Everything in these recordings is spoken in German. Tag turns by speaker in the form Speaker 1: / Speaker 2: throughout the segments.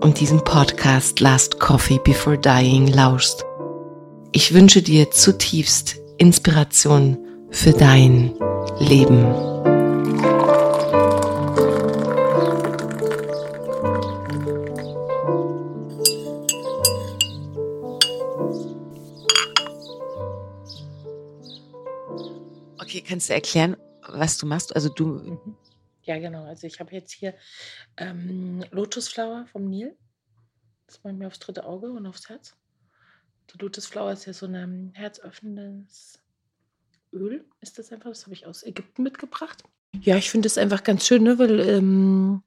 Speaker 1: und diesem Podcast Last Coffee Before Dying lauschst. Ich wünsche dir zutiefst Inspiration für dein Leben. Okay, kannst du erklären, was du machst? Also du
Speaker 2: Ja, genau. Also ich habe jetzt hier ähm, Lotusflower vom Nil. Das mache ich mir aufs dritte Auge und aufs Herz. Die Lotusflower ist ja so ein ähm, herzöffnendes Öl, ist das einfach. Das habe ich aus Ägypten mitgebracht. Ja, ich finde das einfach ganz schön, ne? weil ähm,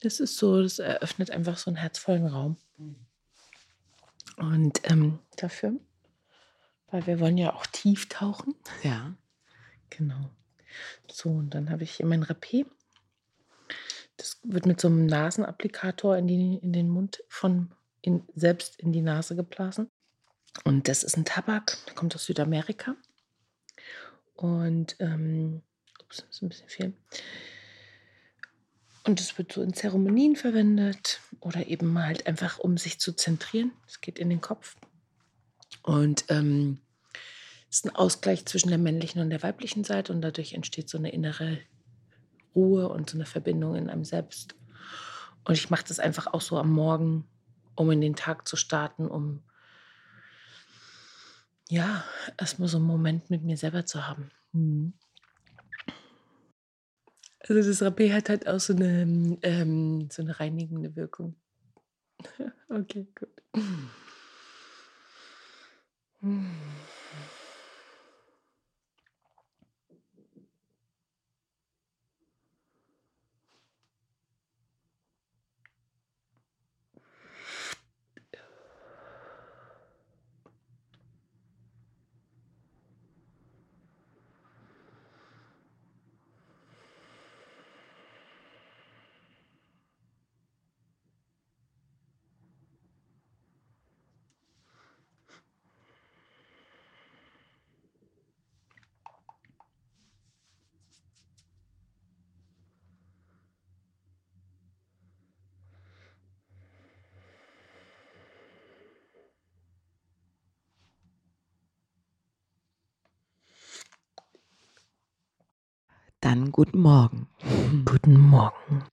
Speaker 2: das ist so, das eröffnet einfach so einen herzvollen Raum. Und ähm, dafür, weil wir wollen ja auch tief tauchen.
Speaker 1: Ja.
Speaker 2: Genau. So, und dann habe ich hier mein Rapé. Das wird mit so einem Nasenapplikator in, die, in den Mund von in, selbst in die Nase geblasen. Und das ist ein Tabak, der kommt aus Südamerika. Und, ähm, ups, ist ein bisschen viel. Und es wird so in Zeremonien verwendet oder eben halt einfach, um sich zu zentrieren. Es geht in den Kopf. Und ähm, ist ein Ausgleich zwischen der männlichen und der weiblichen Seite und dadurch entsteht so eine innere Ruhe und so eine Verbindung in einem selbst. Und ich mache das einfach auch so am Morgen, um in den Tag zu starten, um ja, erstmal so einen Moment mit mir selber zu haben. Mhm. Also das Rapé hat halt auch so eine, ähm, so eine reinigende Wirkung. okay, gut. Mhm.
Speaker 1: Guten Morgen.
Speaker 2: Guten Morgen.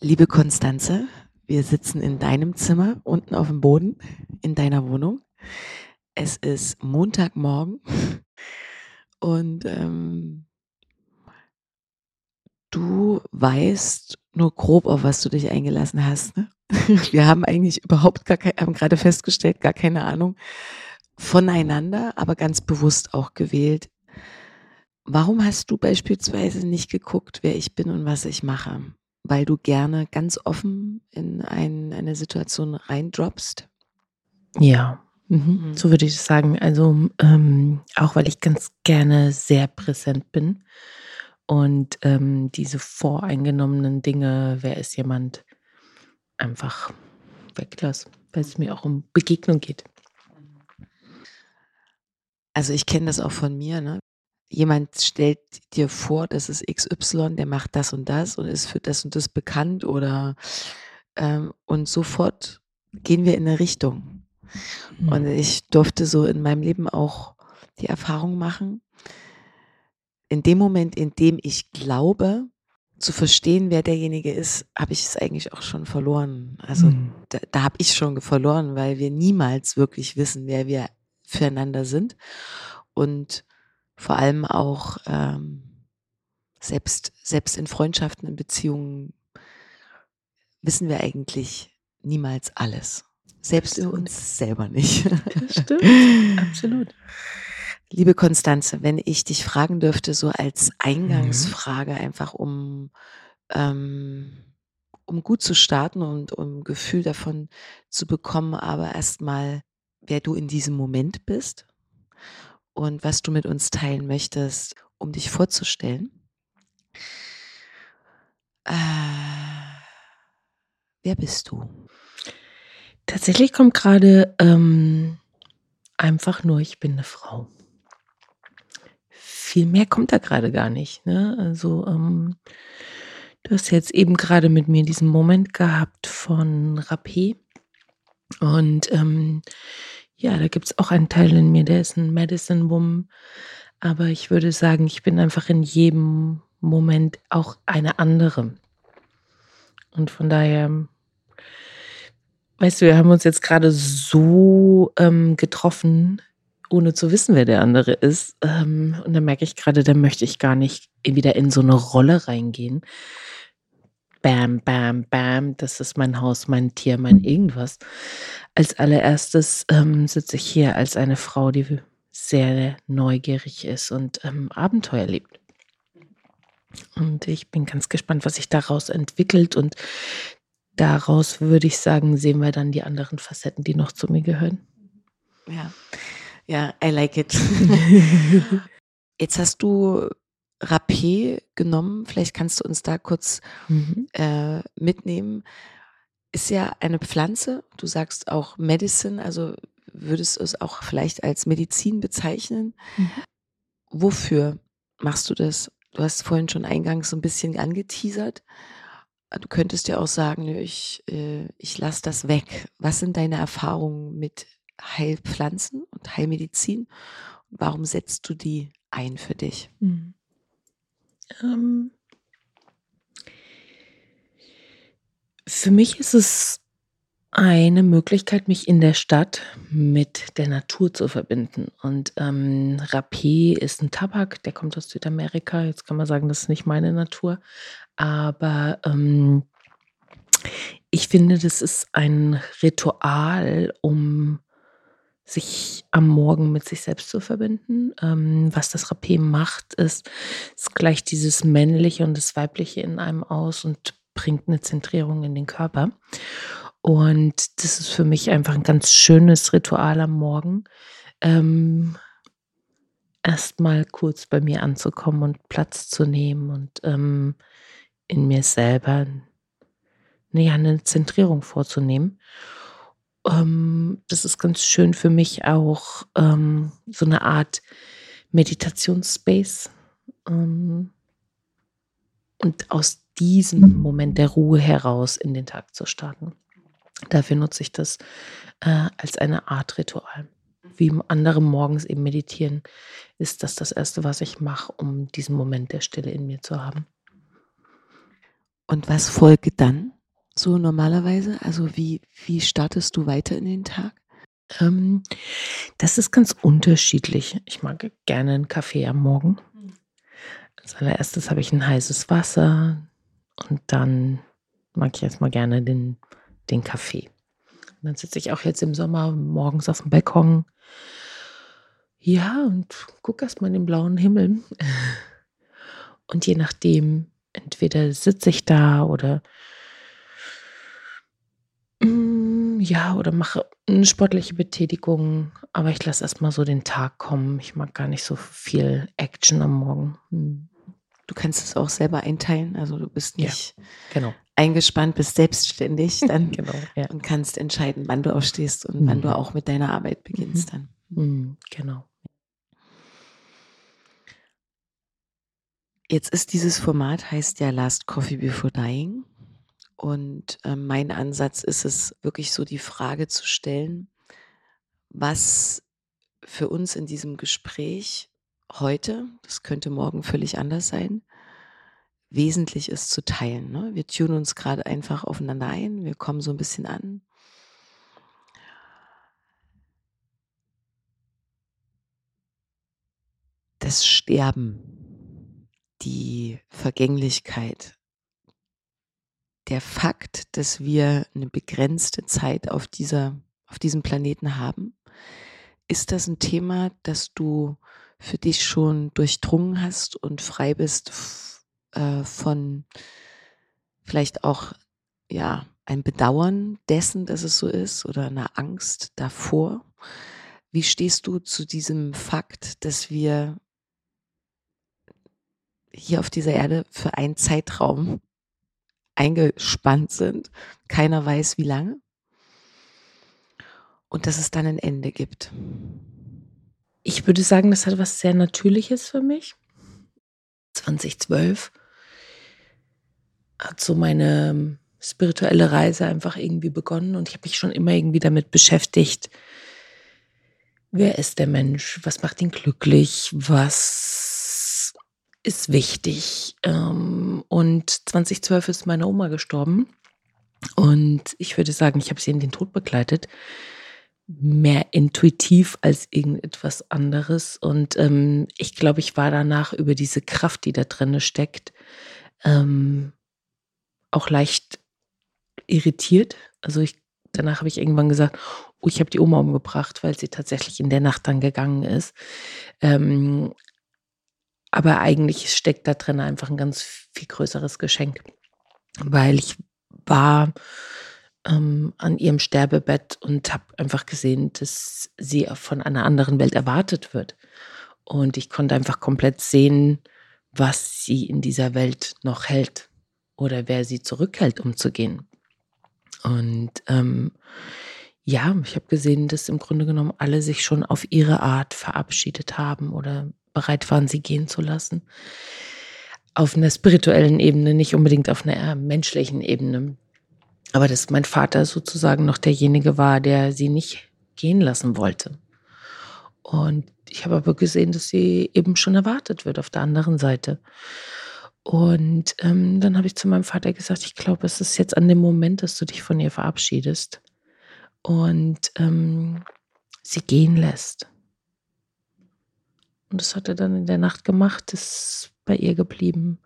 Speaker 1: Liebe Konstanze, wir sitzen in deinem Zimmer unten auf dem Boden in deiner Wohnung. Es ist Montagmorgen und ähm, du weißt nur grob, auf was du dich eingelassen hast. Ne? Wir haben eigentlich überhaupt gar keine, haben gerade festgestellt, gar keine Ahnung voneinander, aber ganz bewusst auch gewählt. Warum hast du beispielsweise nicht geguckt, wer ich bin und was ich mache? Weil du gerne ganz offen in ein, eine Situation reindroppst?
Speaker 2: Ja, mhm. so würde ich sagen. Also ähm, auch weil ich ganz gerne sehr präsent bin und ähm, diese voreingenommenen Dinge, wer ist jemand, einfach weglasse, weil es mir auch um Begegnung geht.
Speaker 1: Also ich kenne das auch von mir, ne? Jemand stellt dir vor, das ist XY, der macht das und das und ist für das und das bekannt oder ähm, und sofort gehen wir in eine Richtung. Mhm. Und ich durfte so in meinem Leben auch die Erfahrung machen, in dem Moment, in dem ich glaube, zu verstehen, wer derjenige ist, habe ich es eigentlich auch schon verloren. Also mhm. da, da habe ich schon verloren, weil wir niemals wirklich wissen, wer wir füreinander sind und vor allem auch ähm, selbst, selbst in Freundschaften, in Beziehungen wissen wir eigentlich niemals alles. Selbst über uns selber nicht.
Speaker 2: Das stimmt, absolut.
Speaker 1: Liebe Konstanze, wenn ich dich fragen dürfte, so als Eingangsfrage, mhm. einfach um, ähm, um gut zu starten und um ein Gefühl davon zu bekommen, aber erstmal, wer du in diesem Moment bist und was du mit uns teilen möchtest, um dich vorzustellen. Äh, wer bist du?
Speaker 2: Tatsächlich kommt gerade ähm, einfach nur, ich bin eine Frau viel mehr kommt da gerade gar nicht. Ne? Also ähm, du hast jetzt eben gerade mit mir diesen Moment gehabt von Rapé. Und ähm, ja, da gibt es auch einen Teil in mir, der ist ein Medicine Woman. Aber ich würde sagen, ich bin einfach in jedem Moment auch eine andere. Und von daher, weißt du, wir haben uns jetzt gerade so ähm, getroffen, ohne zu wissen, wer der andere ist. Ähm, und da merke ich gerade, da möchte ich gar nicht wieder in so eine Rolle reingehen. Bam, bam, bam, das ist mein Haus, mein Tier, mein irgendwas. Als allererstes ähm, sitze ich hier als eine Frau, die sehr neugierig ist und ähm, Abenteuer lebt. Und ich bin ganz gespannt, was sich daraus entwickelt. Und daraus würde ich sagen, sehen wir dann die anderen Facetten, die noch zu mir gehören.
Speaker 1: Ja. Ja, I like it. Jetzt hast du Rapé genommen. Vielleicht kannst du uns da kurz mhm. äh, mitnehmen. Ist ja eine Pflanze. Du sagst auch Medicine, also würdest du es auch vielleicht als Medizin bezeichnen. Mhm. Wofür machst du das? Du hast vorhin schon eingangs so ein bisschen angeteasert. Du könntest ja auch sagen, ich, äh, ich lasse das weg. Was sind deine Erfahrungen mit Heilpflanzen und Heilmedizin? Und warum setzt du die ein für dich? Mhm. Ähm,
Speaker 2: für mich ist es eine Möglichkeit, mich in der Stadt mit der Natur zu verbinden. Und ähm, Rapé ist ein Tabak, der kommt aus Südamerika. Jetzt kann man sagen, das ist nicht meine Natur. Aber ähm, ich finde, das ist ein Ritual, um sich am Morgen mit sich selbst zu verbinden. Ähm, was das Rapé macht, ist, es gleicht dieses Männliche und das Weibliche in einem aus und bringt eine Zentrierung in den Körper. Und das ist für mich einfach ein ganz schönes Ritual am Morgen. Ähm, Erstmal kurz bei mir anzukommen und Platz zu nehmen und ähm, in mir selber ja, eine Zentrierung vorzunehmen ähm, das ist ganz schön für mich auch ähm, so eine Art Meditationsspace. Ähm, und aus diesem Moment der Ruhe heraus in den Tag zu starten. Dafür nutze ich das äh, als eine Art Ritual. wie andere morgens eben meditieren, ist das das Erste, was ich mache, um diesen Moment der Stille in mir zu haben.
Speaker 1: Und was folgt dann so normalerweise? Also wie, wie startest du weiter in den Tag?
Speaker 2: Ähm, das ist ganz unterschiedlich. Ich mag gerne einen Kaffee am Morgen. Als allererstes habe ich ein heißes Wasser und dann mag ich erstmal gerne den, den Kaffee. Und dann sitze ich auch jetzt im Sommer morgens auf dem Balkon. Ja, und gucke erstmal in den blauen Himmel. Und je nachdem, entweder sitze ich da oder ja, oder mache eine sportliche Betätigung, aber ich lasse erstmal so den Tag kommen. Ich mag gar nicht so viel Action am Morgen. Hm.
Speaker 1: Du kannst es auch selber einteilen, also du bist nicht
Speaker 2: ja, genau.
Speaker 1: eingespannt, bist selbstständig dann
Speaker 2: genau, ja.
Speaker 1: und kannst entscheiden, wann du aufstehst und mhm. wann du auch mit deiner Arbeit beginnst
Speaker 2: mhm. dann. Mhm, genau.
Speaker 1: Jetzt ist dieses Format, heißt ja Last Coffee Before Dying. Und äh, mein Ansatz ist es, wirklich so die Frage zu stellen, was für uns in diesem Gespräch heute, das könnte morgen völlig anders sein, wesentlich ist zu teilen. Ne? Wir tunen uns gerade einfach aufeinander ein, wir kommen so ein bisschen an. Das Sterben die Vergänglichkeit, der Fakt, dass wir eine begrenzte Zeit auf, dieser, auf diesem Planeten haben, ist das ein Thema, das du für dich schon durchdrungen hast und frei bist äh, von vielleicht auch ja ein Bedauern dessen, dass es so ist oder eine Angst davor? Wie stehst du zu diesem Fakt, dass wir hier auf dieser Erde für einen Zeitraum eingespannt sind. Keiner weiß, wie lange. Und dass es dann ein Ende gibt.
Speaker 2: Ich würde sagen, das hat was sehr Natürliches für mich. 2012 hat so meine spirituelle Reise einfach irgendwie begonnen und ich habe mich schon immer irgendwie damit beschäftigt, wer ist der Mensch, was macht ihn glücklich, was ist wichtig. Ähm, und 2012 ist meine Oma gestorben. Und ich würde sagen, ich habe sie in den Tod begleitet. Mehr intuitiv als irgendetwas anderes. Und ähm, ich glaube, ich war danach über diese Kraft, die da drin steckt, ähm, auch leicht irritiert. Also ich, danach habe ich irgendwann gesagt, oh, ich habe die Oma umgebracht, weil sie tatsächlich in der Nacht dann gegangen ist. Ähm, aber eigentlich steckt da drin einfach ein ganz viel größeres Geschenk, weil ich war ähm, an ihrem Sterbebett und habe einfach gesehen, dass sie von einer anderen Welt erwartet wird. Und ich konnte einfach komplett sehen, was sie in dieser Welt noch hält oder wer sie zurückhält, um zu gehen. Und ähm, ja, ich habe gesehen, dass im Grunde genommen alle sich schon auf ihre Art verabschiedet haben oder bereit waren, sie gehen zu lassen. Auf einer spirituellen Ebene, nicht unbedingt auf einer menschlichen Ebene. Aber dass mein Vater sozusagen noch derjenige war, der sie nicht gehen lassen wollte. Und ich habe aber gesehen, dass sie eben schon erwartet wird auf der anderen Seite. Und ähm, dann habe ich zu meinem Vater gesagt, ich glaube, es ist jetzt an dem Moment, dass du dich von ihr verabschiedest und ähm, sie gehen lässt. Und das hat er dann in der Nacht gemacht, ist bei ihr geblieben.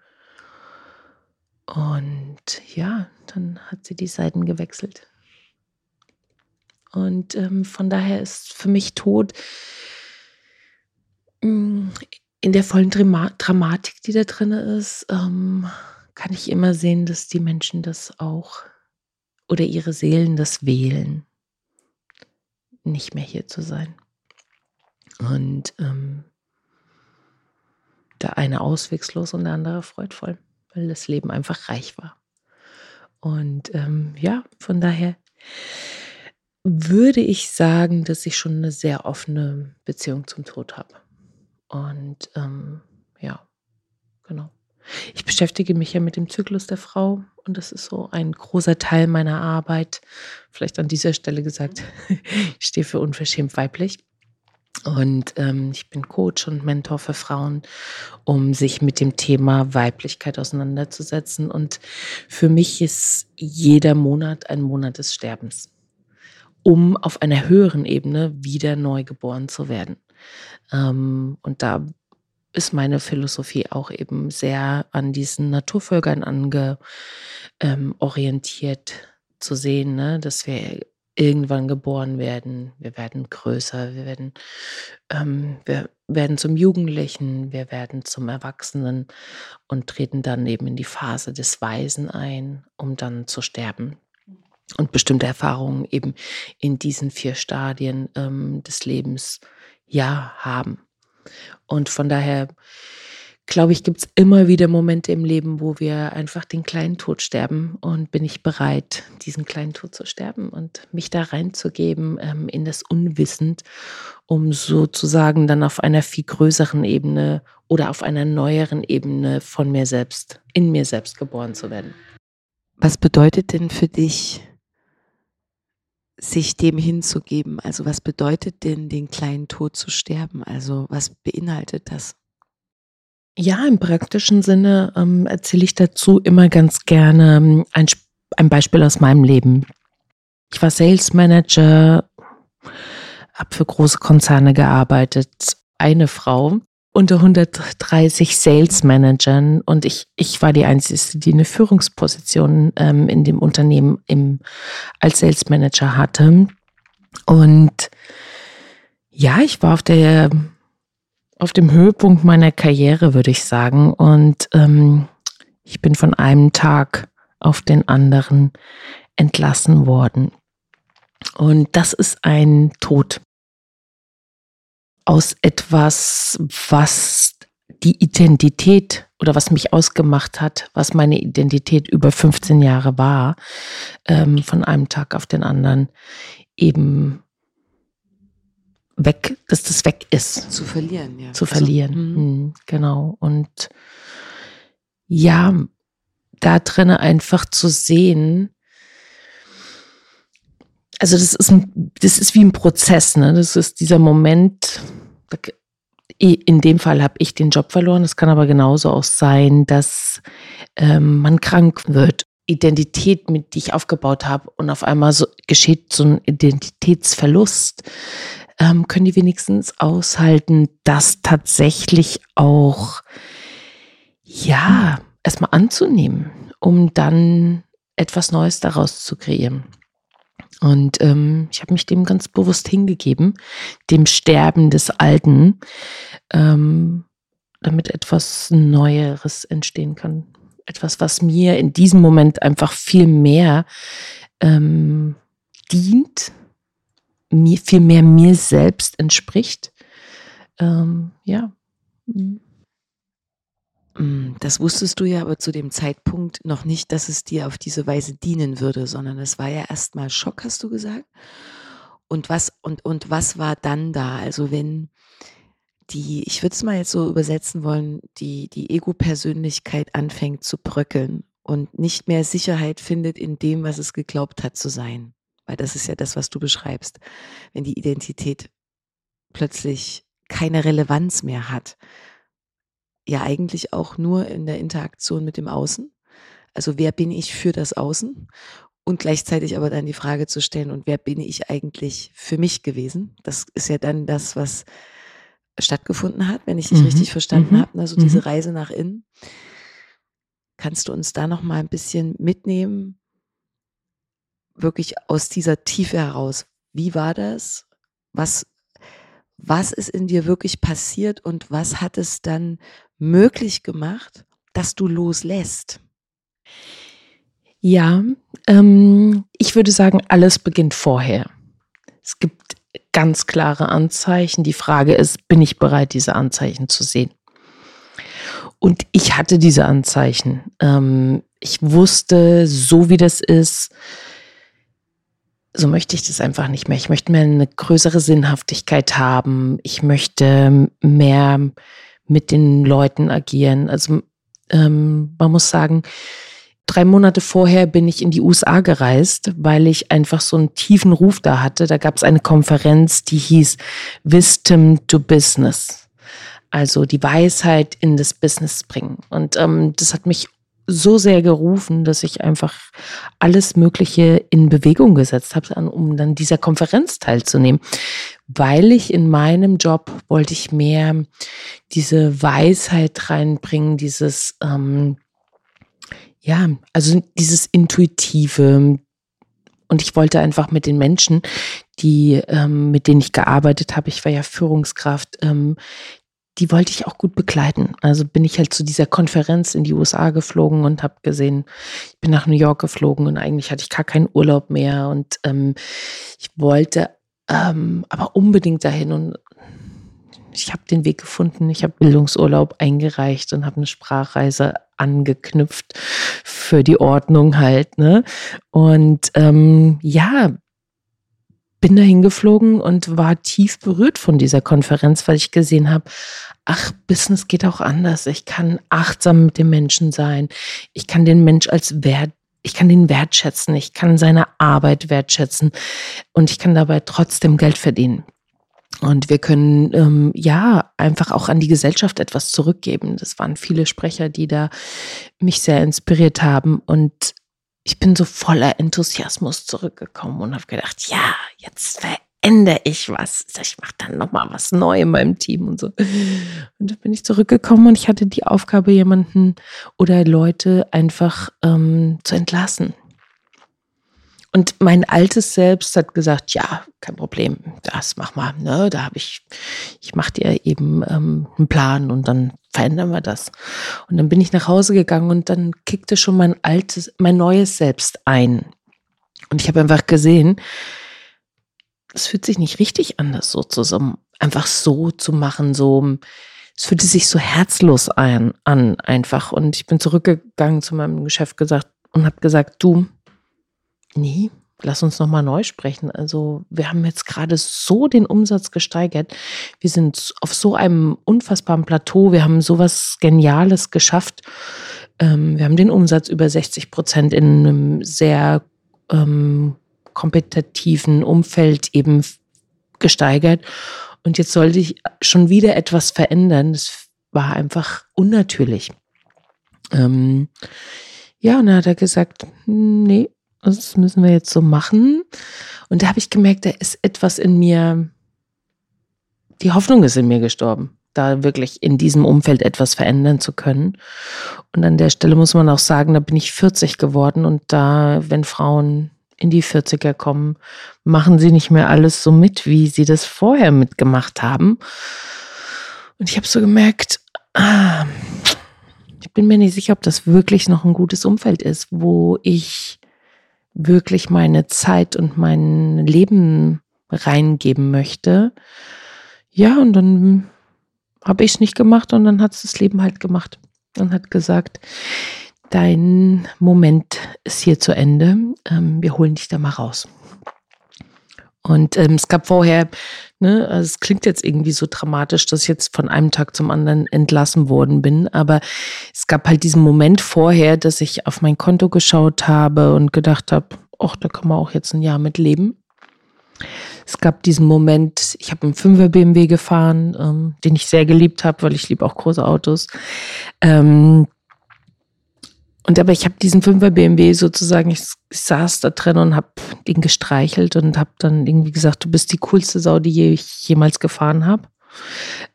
Speaker 2: Und ja, dann hat sie die Seiten gewechselt. Und ähm, von daher ist für mich Tod mm, in der vollen Dramatik, die da drin ist, ähm, kann ich immer sehen, dass die Menschen das auch oder ihre Seelen das wählen, nicht mehr hier zu sein. Und ähm, der eine auswegslos und der andere freudvoll, weil das Leben einfach reich war. Und ähm, ja, von daher würde ich sagen, dass ich schon eine sehr offene Beziehung zum Tod habe. Und ähm, ja, genau. Ich beschäftige mich ja mit dem Zyklus der Frau und das ist so ein großer Teil meiner Arbeit. Vielleicht an dieser Stelle gesagt, ich stehe für unverschämt weiblich. Und ähm, ich bin Coach und Mentor für Frauen, um sich mit dem Thema Weiblichkeit auseinanderzusetzen. Und für mich ist jeder Monat ein Monat des Sterbens, um auf einer höheren Ebene wieder neu geboren zu werden. Ähm, und da ist meine Philosophie auch eben sehr an diesen Naturvölkern angeorientiert ähm, zu sehen, ne? dass wir irgendwann geboren werden. Wir werden größer, wir werden, ähm, wir werden zum Jugendlichen, wir werden zum Erwachsenen und treten dann eben in die Phase des Weisen ein, um dann zu sterben. Und bestimmte Erfahrungen eben in diesen vier Stadien ähm, des Lebens ja haben. Und von daher glaube ich, gibt es immer wieder Momente im Leben, wo wir einfach den kleinen Tod sterben. Und bin ich bereit, diesen kleinen Tod zu sterben und mich da reinzugeben ähm, in das Unwissend, um sozusagen dann auf einer viel größeren Ebene oder auf einer neueren Ebene von mir selbst, in mir selbst geboren zu werden.
Speaker 1: Was bedeutet denn für dich, sich dem hinzugeben? Also was bedeutet denn, den kleinen Tod zu sterben? Also was beinhaltet das?
Speaker 2: Ja, im praktischen Sinne ähm, erzähle ich dazu immer ganz gerne ähm, ein, ein Beispiel aus meinem Leben. Ich war Sales Manager, habe für große Konzerne gearbeitet, eine Frau unter 130 Sales Managern und ich, ich war die Einzige, die eine Führungsposition ähm, in dem Unternehmen im, als Sales Manager hatte. Und ja, ich war auf der auf dem Höhepunkt meiner Karriere, würde ich sagen. Und ähm, ich bin von einem Tag auf den anderen entlassen worden. Und das ist ein Tod aus etwas, was die Identität oder was mich ausgemacht hat, was meine Identität über 15 Jahre war, ähm, von einem Tag auf den anderen eben weg, dass das weg ist.
Speaker 1: Zu verlieren, ja.
Speaker 2: Zu verlieren, also, mhm. genau. Und ja, da drinnen einfach zu sehen, also das ist ein, das ist wie ein Prozess, ne? Das ist dieser Moment, in dem Fall habe ich den Job verloren. Es kann aber genauso auch sein, dass ähm, man krank wird. Identität, mit die ich aufgebaut habe, und auf einmal so geschieht so ein Identitätsverlust ähm, können die wenigstens aushalten, das tatsächlich auch, ja, erstmal anzunehmen, um dann etwas Neues daraus zu kreieren. Und ähm, ich habe mich dem ganz bewusst hingegeben, dem Sterben des Alten, ähm, damit etwas Neueres entstehen kann. Etwas, was mir in diesem Moment einfach viel mehr ähm, dient, mir, viel mehr mir selbst entspricht. Ähm, ja.
Speaker 1: Mm, das wusstest du ja aber zu dem Zeitpunkt noch nicht, dass es dir auf diese Weise dienen würde, sondern es war ja erstmal Schock, hast du gesagt. Und was, und, und was war dann da? Also wenn die, ich würde es mal jetzt so übersetzen wollen, die, die Ego-Persönlichkeit anfängt zu bröckeln und nicht mehr Sicherheit findet in dem, was es geglaubt hat zu sein weil das ist ja das, was du beschreibst, wenn die Identität plötzlich keine Relevanz mehr hat, ja eigentlich auch nur in der Interaktion mit dem Außen. Also wer bin ich für das Außen? Und gleichzeitig aber dann die Frage zu stellen, und wer bin ich eigentlich für mich gewesen? Das ist ja dann das, was stattgefunden hat, wenn ich dich mhm. richtig verstanden mhm. habe. Also diese mhm. Reise nach innen. Kannst du uns da noch mal ein bisschen mitnehmen, wirklich aus dieser Tiefe heraus. Wie war das? Was, was ist in dir wirklich passiert und was hat es dann möglich gemacht, dass du loslässt?
Speaker 2: Ja, ähm, ich würde sagen, alles beginnt vorher. Es gibt ganz klare Anzeichen. Die Frage ist, bin ich bereit, diese Anzeichen zu sehen? Und ich hatte diese Anzeichen. Ähm, ich wusste, so wie das ist, so möchte ich das einfach nicht mehr. Ich möchte mehr eine größere Sinnhaftigkeit haben. Ich möchte mehr mit den Leuten agieren. Also ähm, man muss sagen, drei Monate vorher bin ich in die USA gereist, weil ich einfach so einen tiefen Ruf da hatte. Da gab es eine Konferenz, die hieß Wisdom to Business. Also die Weisheit in das Business bringen. Und ähm, das hat mich so sehr gerufen, dass ich einfach alles Mögliche in Bewegung gesetzt habe, um dann dieser Konferenz teilzunehmen. Weil ich in meinem Job wollte ich mehr diese Weisheit reinbringen, dieses ähm, ja, also dieses Intuitive. Und ich wollte einfach mit den Menschen, die, ähm, mit denen ich gearbeitet habe, ich war ja Führungskraft, ähm, die wollte ich auch gut begleiten. Also bin ich halt zu dieser Konferenz in die USA geflogen und habe gesehen, ich bin nach New York geflogen und eigentlich hatte ich gar keinen Urlaub mehr und ähm, ich wollte ähm, aber unbedingt dahin und ich habe den Weg gefunden. Ich habe Bildungsurlaub eingereicht und habe eine Sprachreise angeknüpft für die Ordnung halt. Ne? Und ähm, ja, bin dahin geflogen und war tief berührt von dieser Konferenz, weil ich gesehen habe, ach, Business geht auch anders. Ich kann achtsam mit dem Menschen sein. Ich kann den Mensch als Wert ich kann den wertschätzen, ich kann seine Arbeit wertschätzen und ich kann dabei trotzdem Geld verdienen. Und wir können ähm, ja einfach auch an die Gesellschaft etwas zurückgeben. Das waren viele Sprecher, die da mich sehr inspiriert haben. Und ich bin so voller Enthusiasmus zurückgekommen und habe gedacht, ja, jetzt verändere ich was. Ich mache dann nochmal was Neues in meinem Team und so. Und da bin ich zurückgekommen und ich hatte die Aufgabe, jemanden oder Leute einfach ähm, zu entlassen. Und mein altes Selbst hat gesagt, ja, kein Problem, das mach mal. Ne? Da habe ich, ich mache dir eben ähm, einen Plan und dann verändern wir das. Und dann bin ich nach Hause gegangen und dann kickte schon mein altes, mein neues Selbst ein. Und ich habe einfach gesehen, es fühlt sich nicht richtig an, das so zusammen, einfach so zu machen, so, es fühlte sich so herzlos ein, an, einfach. Und ich bin zurückgegangen zu meinem Geschäft gesagt und habe gesagt, du, Nee, lass uns nochmal neu sprechen. Also wir haben jetzt gerade so den Umsatz gesteigert. Wir sind auf so einem unfassbaren Plateau. Wir haben sowas Geniales geschafft. Ähm, wir haben den Umsatz über 60 Prozent in einem sehr ähm, kompetitiven Umfeld eben gesteigert. Und jetzt sollte ich schon wieder etwas verändern. Das war einfach unnatürlich. Ähm, ja, und dann hat er gesagt, nee, das müssen wir jetzt so machen. Und da habe ich gemerkt, da ist etwas in mir, die Hoffnung ist in mir gestorben, da wirklich in diesem Umfeld etwas verändern zu können. Und an der Stelle muss man auch sagen, da bin ich 40 geworden und da, wenn Frauen in die 40er kommen, machen sie nicht mehr alles so mit, wie sie das vorher mitgemacht haben. Und ich habe so gemerkt, ah, ich bin mir nicht sicher, ob das wirklich noch ein gutes Umfeld ist, wo ich wirklich meine Zeit und mein Leben reingeben möchte. Ja, und dann habe ich es nicht gemacht und dann hat es das Leben halt gemacht und hat gesagt, dein Moment ist hier zu Ende, ähm, wir holen dich da mal raus. Und ähm, es gab vorher, ne, also es klingt jetzt irgendwie so dramatisch, dass ich jetzt von einem Tag zum anderen entlassen worden bin, aber es gab halt diesen Moment vorher, dass ich auf mein Konto geschaut habe und gedacht habe, ach, da kann man auch jetzt ein Jahr mit leben. Es gab diesen Moment, ich habe einen 5er BMW gefahren, ähm, den ich sehr geliebt habe, weil ich liebe auch große Autos. Ähm, und aber ich habe diesen 5er BMW sozusagen, ich, ich saß da drin und habe den gestreichelt und habe dann irgendwie gesagt, du bist die coolste Sau, die ich jemals gefahren habe.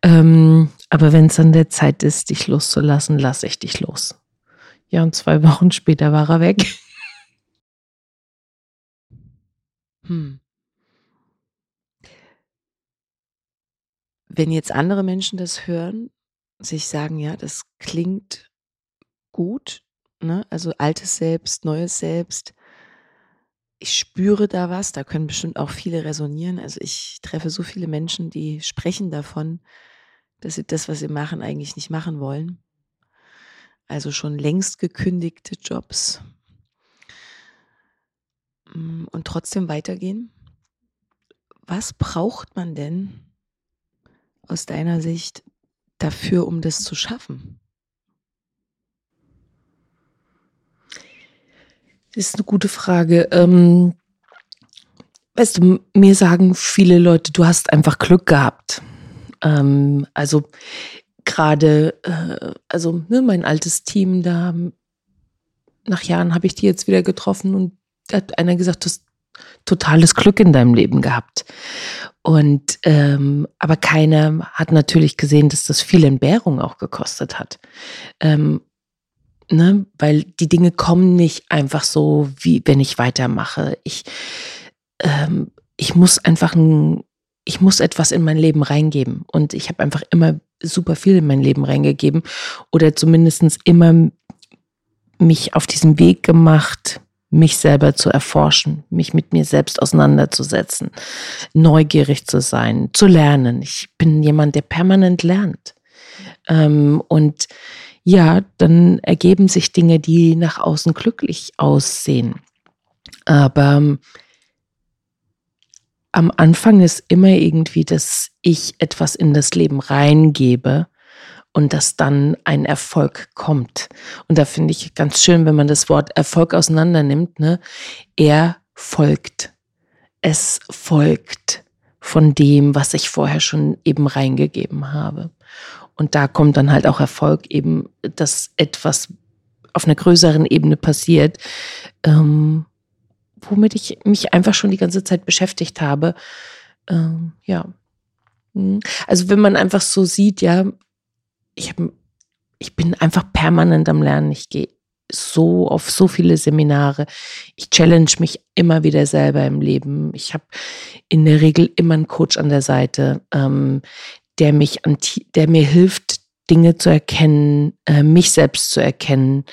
Speaker 2: Ähm, aber wenn es an der Zeit ist, dich loszulassen, lasse ich dich los. Ja, und zwei Wochen später war er weg. Hm. Wenn jetzt andere Menschen das hören, sich sagen, ja, das klingt gut, ne? Also altes Selbst, neues Selbst. Ich spüre da was, da können bestimmt auch viele resonieren. Also ich treffe so viele Menschen, die sprechen davon, dass sie das, was sie machen, eigentlich nicht machen wollen. Also schon längst gekündigte Jobs mm, und trotzdem weitergehen. Was braucht man denn aus deiner Sicht dafür, um das zu schaffen? Das ist eine gute Frage. Ähm, weißt du, mir sagen viele Leute, du hast einfach Glück gehabt. Ähm, also gerade, äh, also ne, mein altes Team da, nach Jahren habe ich die jetzt wieder getroffen und da hat einer gesagt, du hast totales Glück in deinem Leben gehabt. Und ähm, aber keiner hat natürlich gesehen, dass das viel Entbehrung auch gekostet hat. Ähm, ne, weil die Dinge kommen nicht einfach so, wie wenn ich weitermache. Ich, ähm, ich muss einfach ein, ich muss etwas in mein Leben reingeben. Und ich habe einfach immer super viel in mein Leben reingegeben oder zumindest immer mich auf diesem Weg gemacht, mich selber zu erforschen, mich mit mir selbst auseinanderzusetzen, neugierig zu sein, zu lernen. Ich bin jemand, der permanent lernt. Ähm, und ja, dann ergeben sich Dinge, die nach außen glücklich aussehen. Aber ähm, am Anfang ist immer irgendwie, dass ich etwas in das Leben reingebe und dass dann ein Erfolg kommt. Und da finde ich ganz schön, wenn man das Wort Erfolg auseinander nimmt, ne? Er folgt. Es folgt von dem, was ich vorher schon eben reingegeben habe. Und da kommt dann halt auch Erfolg eben, dass etwas auf einer größeren Ebene passiert, ähm, womit ich mich einfach schon die ganze Zeit beschäftigt habe. Ähm, ja. Hm. Also wenn man einfach so sieht, ja, ich, hab, ich bin einfach permanent am Lernen. Ich gehe so auf so viele Seminare. Ich challenge mich immer wieder selber im Leben. Ich habe in der Regel immer einen Coach an der Seite, ähm, der mich an, der mir hilft, Dinge zu erkennen, äh, mich selbst zu erkennen.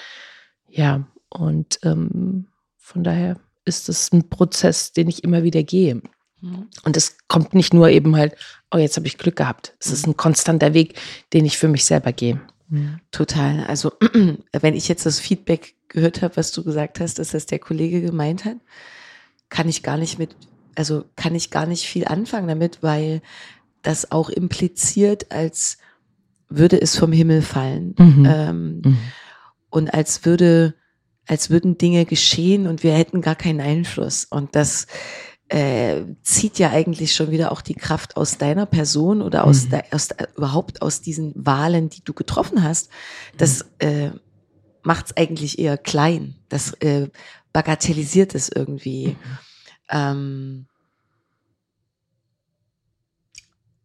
Speaker 2: Ja, und ähm, von daher ist es ein Prozess, den ich immer wieder gehe. Mhm. Und es kommt nicht nur eben halt, oh, jetzt habe ich Glück gehabt. Es ist mhm. ein konstanter Weg, den ich für mich selber gehe.
Speaker 1: Mhm. Total. Also, wenn ich jetzt das Feedback gehört habe, was du gesagt hast, dass das der Kollege gemeint hat, kann ich gar nicht mit, also kann ich gar nicht viel anfangen damit, weil das auch impliziert, als würde es vom Himmel fallen. Mhm. Ähm, mhm. Und als würde, als würden Dinge geschehen und wir hätten gar keinen Einfluss. Und das äh, zieht ja eigentlich schon wieder auch die Kraft aus deiner Person oder aus, mhm. de, aus überhaupt aus diesen Wahlen, die du getroffen hast. Das mhm. äh, macht es eigentlich eher klein. Das äh, bagatellisiert es irgendwie. Mhm. Ähm,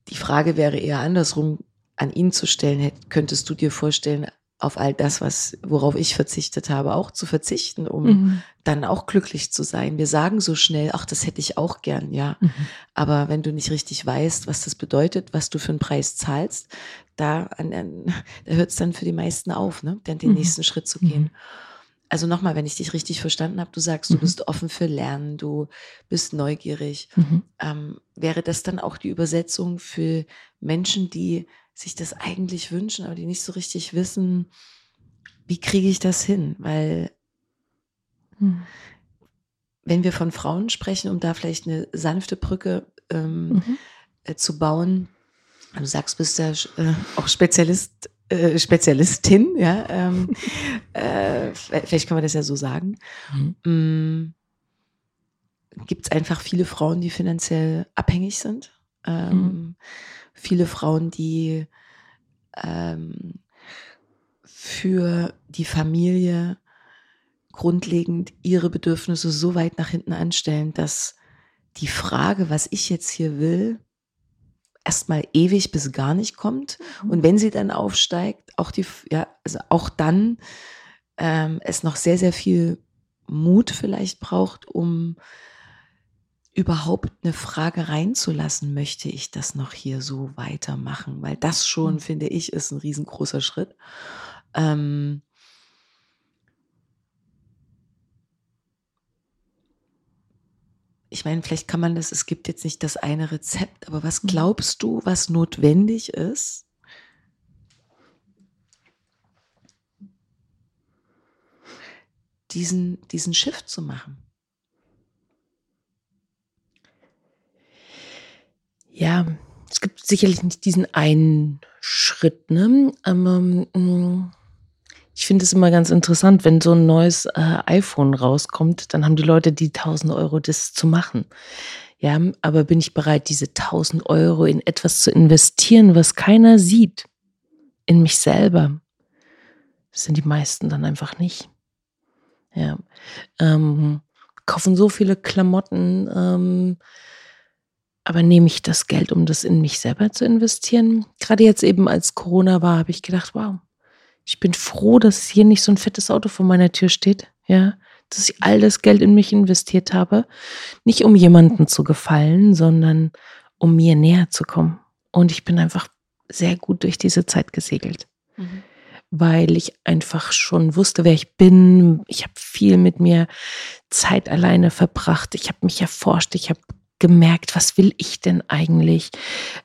Speaker 1: die Frage wäre eher andersrum an ihn zu stellen. Könntest du dir vorstellen, auf all das, was, worauf ich verzichtet habe, auch zu verzichten, um mhm. dann auch glücklich zu sein. Wir sagen so schnell, ach, das hätte ich auch gern, ja. Mhm. Aber wenn du nicht richtig weißt, was das bedeutet, was du für einen Preis zahlst, da, an, an, da hört es dann für die meisten auf, ne? Dann den mhm. nächsten Schritt zu gehen. Mhm. Also nochmal, wenn ich dich richtig verstanden habe, du sagst, du mhm. bist offen für Lernen, du bist neugierig. Mhm. Ähm, wäre das dann auch die Übersetzung für Menschen, die sich das eigentlich wünschen, aber die nicht so richtig wissen, wie kriege ich das hin? Weil hm. wenn wir von Frauen sprechen, um da vielleicht eine sanfte Brücke ähm, mhm. äh, zu bauen, du sagst, du bist ja äh, auch Spezialist, äh, Spezialistin, ja, ähm, äh, vielleicht kann man das ja so sagen. Mhm. Mm, Gibt es einfach viele Frauen, die finanziell abhängig sind? Ähm, mhm viele Frauen, die ähm, für die Familie grundlegend ihre Bedürfnisse so weit nach hinten anstellen, dass die Frage, was ich jetzt hier will, erstmal ewig bis gar nicht kommt. Mhm. Und wenn sie dann aufsteigt, auch die, ja, also auch dann ähm, es noch sehr, sehr viel Mut vielleicht braucht, um überhaupt eine Frage reinzulassen, möchte ich das noch hier so weitermachen? Weil das schon, mhm. finde ich, ist ein riesengroßer Schritt. Ähm, ich meine, vielleicht kann man das, es gibt jetzt nicht das eine Rezept, aber was mhm. glaubst du, was notwendig ist? Diesen, diesen Shift zu machen.
Speaker 2: ja, es gibt sicherlich nicht diesen einen Schritt, ne? Aber, ähm, ich finde es immer ganz interessant, wenn so ein neues äh, iPhone rauskommt, dann haben die Leute die 1000 Euro, das zu machen. Ja, aber bin ich bereit, diese 1000 Euro in etwas zu investieren, was keiner sieht? In mich selber. Das sind die meisten dann einfach nicht. Ja. Ähm, kaufen so viele Klamotten, ähm, aber nehme ich das Geld, um das in mich selber zu investieren? Gerade jetzt eben, als Corona war, habe ich gedacht, wow, ich bin froh, dass hier nicht so ein fettes Auto vor meiner Tür steht. Ja, dass ich all das Geld in mich investiert habe. Nicht um jemanden zu gefallen, sondern um mir näher zu kommen. Und ich bin einfach sehr gut durch diese Zeit gesegelt. Mhm. Weil ich einfach schon wusste, wer ich bin. Ich habe viel mit mir Zeit alleine verbracht. Ich habe mich erforscht. Ich habe gemerkt, was will ich denn eigentlich?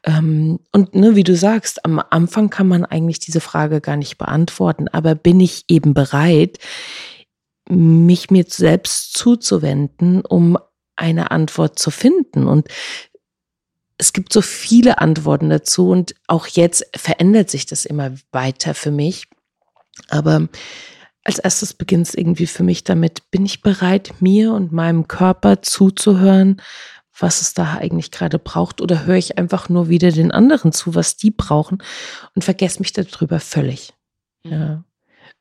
Speaker 2: Ähm, und ne, wie du sagst, am Anfang kann man eigentlich diese Frage gar nicht beantworten, aber bin ich eben bereit, mich mir selbst zuzuwenden, um eine Antwort zu finden? Und es gibt so viele Antworten dazu und auch jetzt verändert sich das immer weiter für mich. Aber als erstes beginnt es irgendwie für mich damit, bin ich bereit, mir und meinem Körper zuzuhören, was es da eigentlich gerade braucht, oder höre ich einfach nur wieder den anderen zu, was die brauchen und vergesse mich darüber völlig. Mhm. Ja.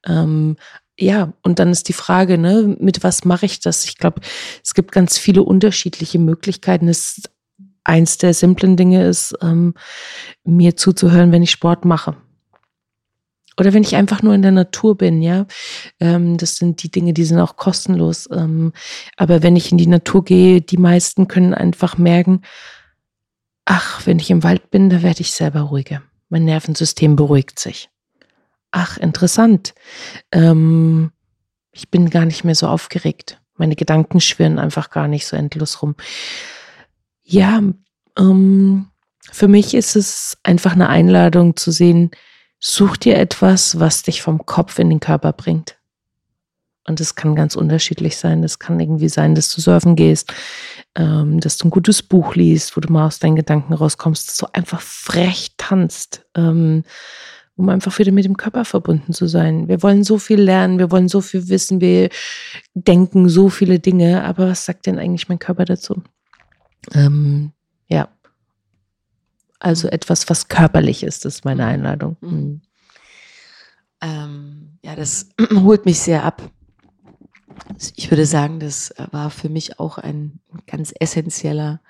Speaker 2: Ähm, ja, und dann ist die Frage, ne, mit was mache ich das? Ich glaube, es gibt ganz viele unterschiedliche Möglichkeiten. Es eins der simplen Dinge ist, ähm, mir zuzuhören, wenn ich Sport mache. Oder wenn ich einfach nur in der Natur bin, ja. Ähm, das sind die Dinge, die sind auch kostenlos. Ähm, aber wenn ich in die Natur gehe, die meisten können einfach merken, ach, wenn ich im Wald bin, da werde ich selber ruhiger. Mein Nervensystem beruhigt sich. Ach, interessant. Ähm, ich bin gar nicht mehr so aufgeregt. Meine Gedanken schwirren einfach gar nicht so endlos rum. Ja, ähm, für mich ist es einfach eine Einladung zu sehen, Such dir etwas, was dich vom Kopf in den Körper bringt. Und es kann ganz unterschiedlich sein. Es kann irgendwie sein, dass du surfen gehst, ähm, dass du ein gutes Buch liest, wo du mal aus deinen Gedanken rauskommst, dass du einfach frech tanzt, ähm, um einfach wieder mit dem Körper verbunden zu sein. Wir wollen so viel lernen, wir wollen so viel wissen, wir denken so viele Dinge, aber was sagt denn eigentlich mein Körper dazu? Ähm, ja, also etwas, was körperlich ist, ist meine mhm. Einladung. Mhm.
Speaker 1: mhm. Ähm, ja, das holt mich sehr ab. Ich würde sagen, das war für mich auch ein ganz essentieller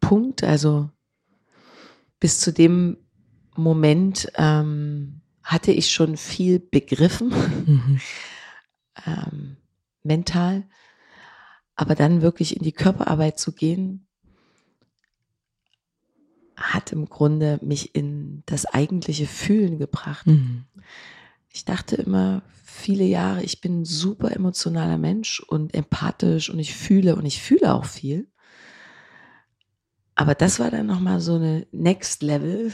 Speaker 1: Punkt. Also bis zu dem Moment ähm, hatte ich schon viel begriffen, mhm. ähm, mental. Aber dann wirklich in die Körperarbeit zu gehen, hat im Grunde mich in das eigentliche Fühlen gebracht. Mhm. Ich dachte immer viele Jahre, ich bin ein super emotionaler Mensch und empathisch und ich fühle und ich fühle auch viel. Aber das war dann nochmal so eine Next Level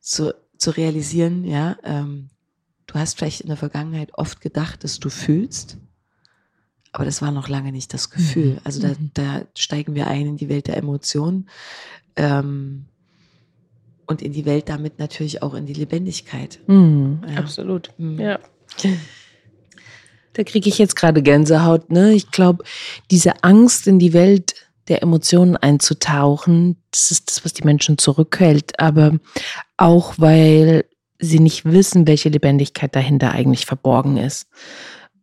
Speaker 1: zu, zu realisieren, ja, ähm, du hast vielleicht in der Vergangenheit oft gedacht, dass du fühlst, aber das war noch lange nicht das Gefühl. Mhm. Also da, mhm. da steigen wir ein in die Welt der Emotionen. Ähm, und in die Welt damit natürlich auch in die Lebendigkeit.
Speaker 2: Mhm, ja. Absolut. Mhm. Ja. Da kriege ich jetzt gerade Gänsehaut. Ne? Ich glaube, diese Angst in die Welt der Emotionen einzutauchen, das ist das, was die Menschen zurückhält. Aber auch, weil sie nicht wissen, welche Lebendigkeit dahinter eigentlich verborgen ist.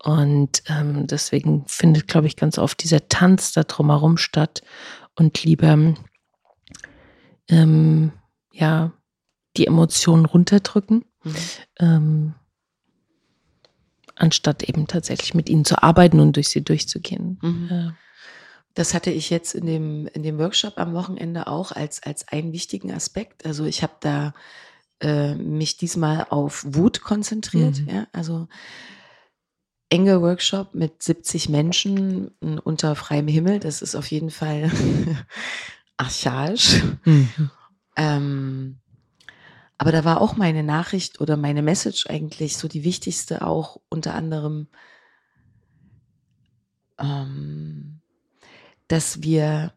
Speaker 2: Und ähm, deswegen findet, glaube ich, ganz oft dieser Tanz da drumherum statt und lieber ähm, ja, die Emotionen runterdrücken, mhm. ähm, anstatt eben tatsächlich mit ihnen zu arbeiten und durch sie durchzugehen. Mhm. Ja.
Speaker 1: Das hatte ich jetzt in dem, in dem Workshop am Wochenende auch als, als einen wichtigen Aspekt. Also ich habe da äh, mich diesmal auf Wut konzentriert. Mhm. Ja? Also enge Workshop mit 70 Menschen unter freiem Himmel. Das ist auf jeden Fall archaisch. Mhm. Ähm, aber da war auch meine Nachricht oder meine Message eigentlich so die wichtigste, auch unter anderem, ähm, dass wir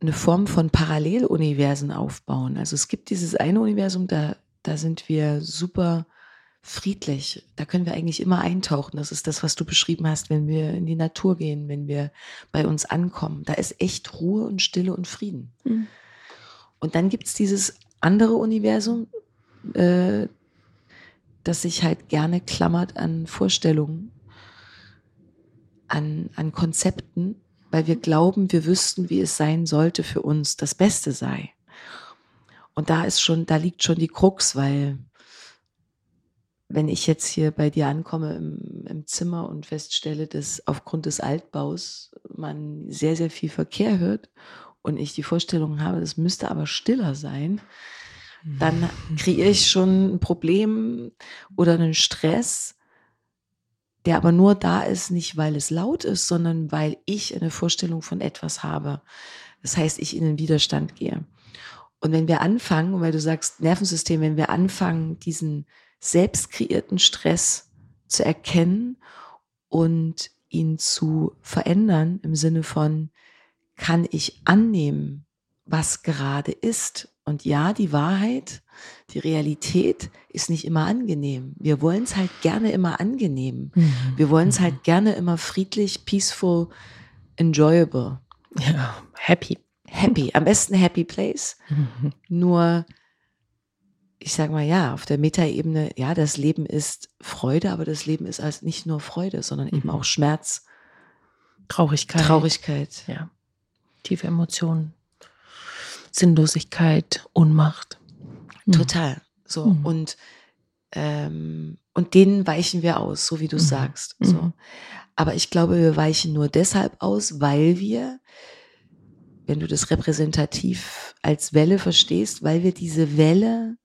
Speaker 1: eine Form von Paralleluniversen aufbauen. Also es gibt dieses eine Universum, da, da sind wir super friedlich. Da können wir eigentlich immer eintauchen. Das ist das, was du beschrieben hast, wenn wir in die Natur gehen, wenn wir bei uns ankommen. Da ist echt Ruhe und Stille und Frieden. Mhm. Und dann gibt es dieses andere Universum, äh, das sich halt gerne klammert an Vorstellungen, an, an Konzepten, weil wir glauben, wir wüssten, wie es sein sollte für uns, das Beste sei. Und da ist schon, da liegt schon die Krux, weil wenn ich jetzt hier bei dir ankomme im, im, Zimmer und feststelle, dass aufgrund des Altbaus man sehr, sehr viel Verkehr hört und ich die Vorstellung habe, das müsste aber stiller sein, dann mhm. kreiere ich schon ein Problem oder einen Stress, der aber nur da ist, nicht weil es laut ist, sondern weil ich eine Vorstellung von etwas habe. Das heißt, ich in den Widerstand gehe. Und wenn wir anfangen, weil du sagst Nervensystem, wenn wir anfangen, diesen selbst kreierten Stress zu erkennen und ihn zu verändern im Sinne von, kann ich annehmen, was gerade ist? Und ja, die Wahrheit, die Realität ist nicht immer angenehm. Wir wollen es halt gerne immer angenehm. Mhm. Wir wollen es halt mhm. gerne immer friedlich, peaceful, enjoyable.
Speaker 2: Ja, happy.
Speaker 1: Happy. Am besten happy place. Mhm. Nur ich sage mal, ja, auf der Metaebene, ja, das Leben ist Freude, aber das Leben ist also nicht nur Freude, sondern eben mhm. auch Schmerz.
Speaker 2: Traurigkeit.
Speaker 1: Traurigkeit.
Speaker 2: Ja. Tiefe Emotionen. Sinnlosigkeit, Ohnmacht.
Speaker 1: Mhm. Total. So. Mhm. Und, ähm, und denen weichen wir aus, so wie du mhm. sagst. So. Mhm. Aber ich glaube, wir weichen nur deshalb aus, weil wir, wenn du das repräsentativ als Welle verstehst, weil wir diese Welle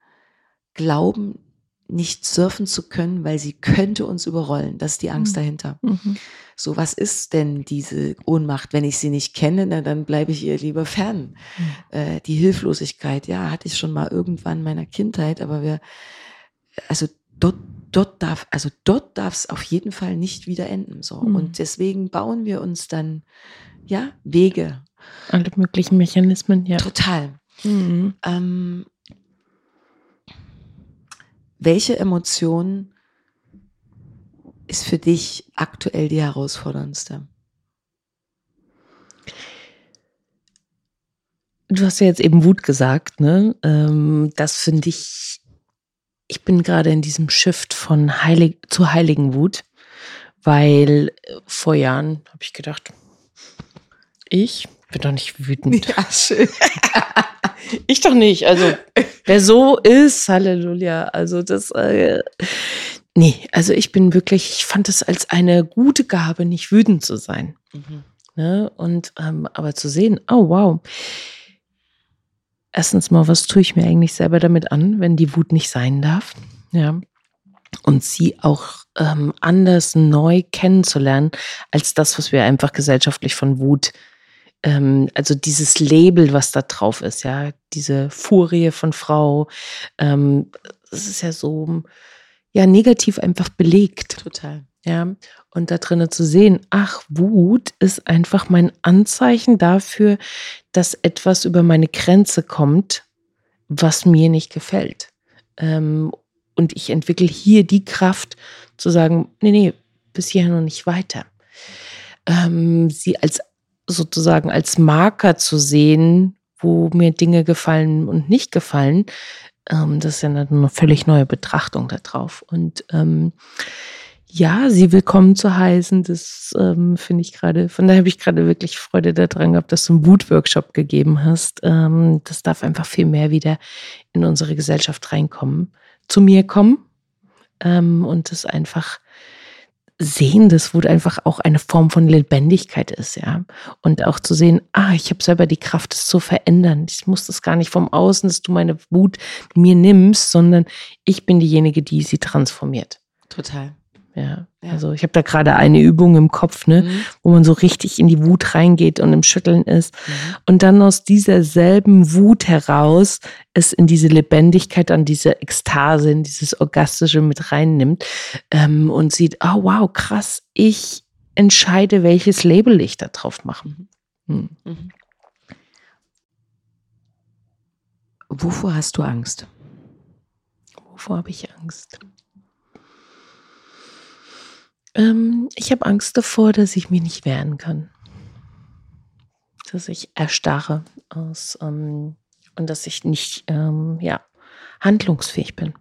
Speaker 1: glauben, nicht surfen zu können, weil sie könnte uns überrollen. Das ist die Angst mhm. dahinter. Mhm. So, was ist denn diese Ohnmacht? Wenn ich sie nicht kenne, na, dann bleibe ich ihr lieber fern. Mhm. Äh, die Hilflosigkeit, ja, hatte ich schon mal irgendwann in meiner Kindheit, aber wir, also dort, dort darf, also dort darf es auf jeden Fall nicht wieder enden. So. Mhm. Und deswegen bauen wir uns dann, ja, Wege.
Speaker 2: Alle möglichen Mechanismen, ja.
Speaker 1: Total. Mhm. Ähm, welche Emotion ist für dich aktuell die herausforderndste?
Speaker 2: Du hast ja jetzt eben Wut gesagt, ne? Ähm, das finde ich, ich bin gerade in diesem Shift von heilig zu heiligen Wut, weil äh, vor Jahren habe ich gedacht, ich bin doch nicht wütend. Ja, schön. ich doch nicht. Also, wer so ist, Halleluja. Also, das, äh, nee, also ich bin wirklich, ich fand es als eine gute Gabe, nicht wütend zu sein. Mhm. Ne? Und, ähm, aber zu sehen, oh wow. Erstens mal, was tue ich mir eigentlich selber damit an, wenn die Wut nicht sein darf? Ja. Und sie auch ähm, anders neu kennenzulernen, als das, was wir einfach gesellschaftlich von Wut ähm, also dieses Label, was da drauf ist, ja, diese Furie von Frau, ähm, ist ja so, ja, negativ einfach belegt.
Speaker 1: Total.
Speaker 2: Ja, und da drinnen zu sehen, ach, Wut ist einfach mein Anzeichen dafür, dass etwas über meine Grenze kommt, was mir nicht gefällt. Ähm, und ich entwickle hier die Kraft zu sagen, nee, nee, bis hierhin und nicht weiter. Ähm, sie als sozusagen als Marker zu sehen, wo mir Dinge gefallen und nicht gefallen, ähm, das ist ja eine völlig neue Betrachtung darauf. Und ähm, ja, sie willkommen zu heißen, das ähm, finde ich gerade, von daher habe ich gerade wirklich Freude daran gehabt, dass du einen Wut-Workshop gegeben hast. Ähm, das darf einfach viel mehr wieder in unsere Gesellschaft reinkommen, zu mir kommen ähm, und das einfach sehen, dass Wut einfach auch eine Form von Lebendigkeit ist, ja. Und auch zu sehen, ah, ich habe selber die Kraft, es zu verändern. Ich muss das gar nicht vom Außen, dass du meine Wut mir nimmst, sondern ich bin diejenige, die sie transformiert.
Speaker 1: Total.
Speaker 2: Ja, ja. also ich habe da gerade eine Übung im Kopf, ne, mhm. wo man so richtig in die Wut reingeht und im Schütteln ist mhm. und dann aus dieser selben Wut heraus es in diese Lebendigkeit, an diese Ekstase, in dieses Orgastische mit reinnimmt ähm, und sieht, oh wow, krass, ich entscheide, welches Label ich da drauf mache. Mhm.
Speaker 1: mhm. Wovor hast du Angst?
Speaker 2: Wovor habe ich Angst? Ähm, ich habe Angst davor, dass ich mich nicht wehren kann. Dass ich erstarre aus, ähm, und dass ich nicht ähm, ja, handlungsfähig bin.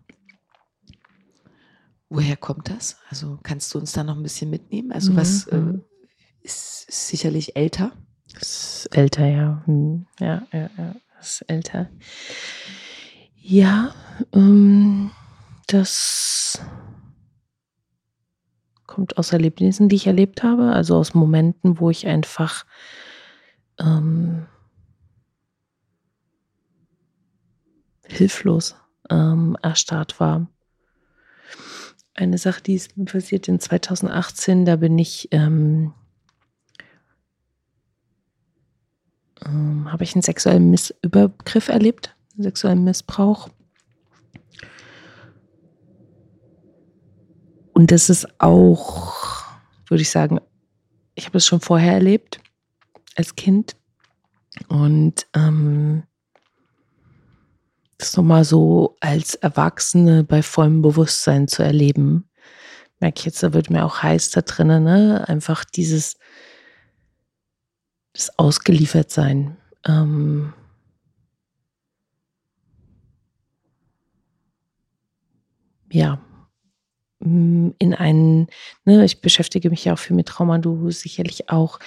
Speaker 1: Woher kommt das? Also kannst du uns da noch ein bisschen mitnehmen? Also was äh,
Speaker 2: Mhm.
Speaker 1: ist, ist sicherlich älter?
Speaker 2: Ist älter, ja. Hm. Ja, ja, ja. Ist älter. Ja, ähm, das kommt aus Erlebnissen, die ich erlebt habe, also aus Momenten, wo ich einfach ähm, hilflos ähm, erstarrt war. Eine Sache, die ist passiert in 2018, da bin ich ähm, ähm, habe ich einen sexuellen Missübergriff erlebt, sexuellen Missbrauch. Und das ist auch, würde ich sagen, ich habe es schon vorher erlebt, als Kind. Und ähm, das nochmal so als Erwachsene bei vollem Bewusstsein zu erleben, merke ich jetzt, da wird mir auch heiß da drinnen, ne? Einfach dieses, das Ausgeliefertsein. Ähm, ja, in einen, ne, ich beschäftige mich ja auch viel mit Trauma, du sicherlich auch,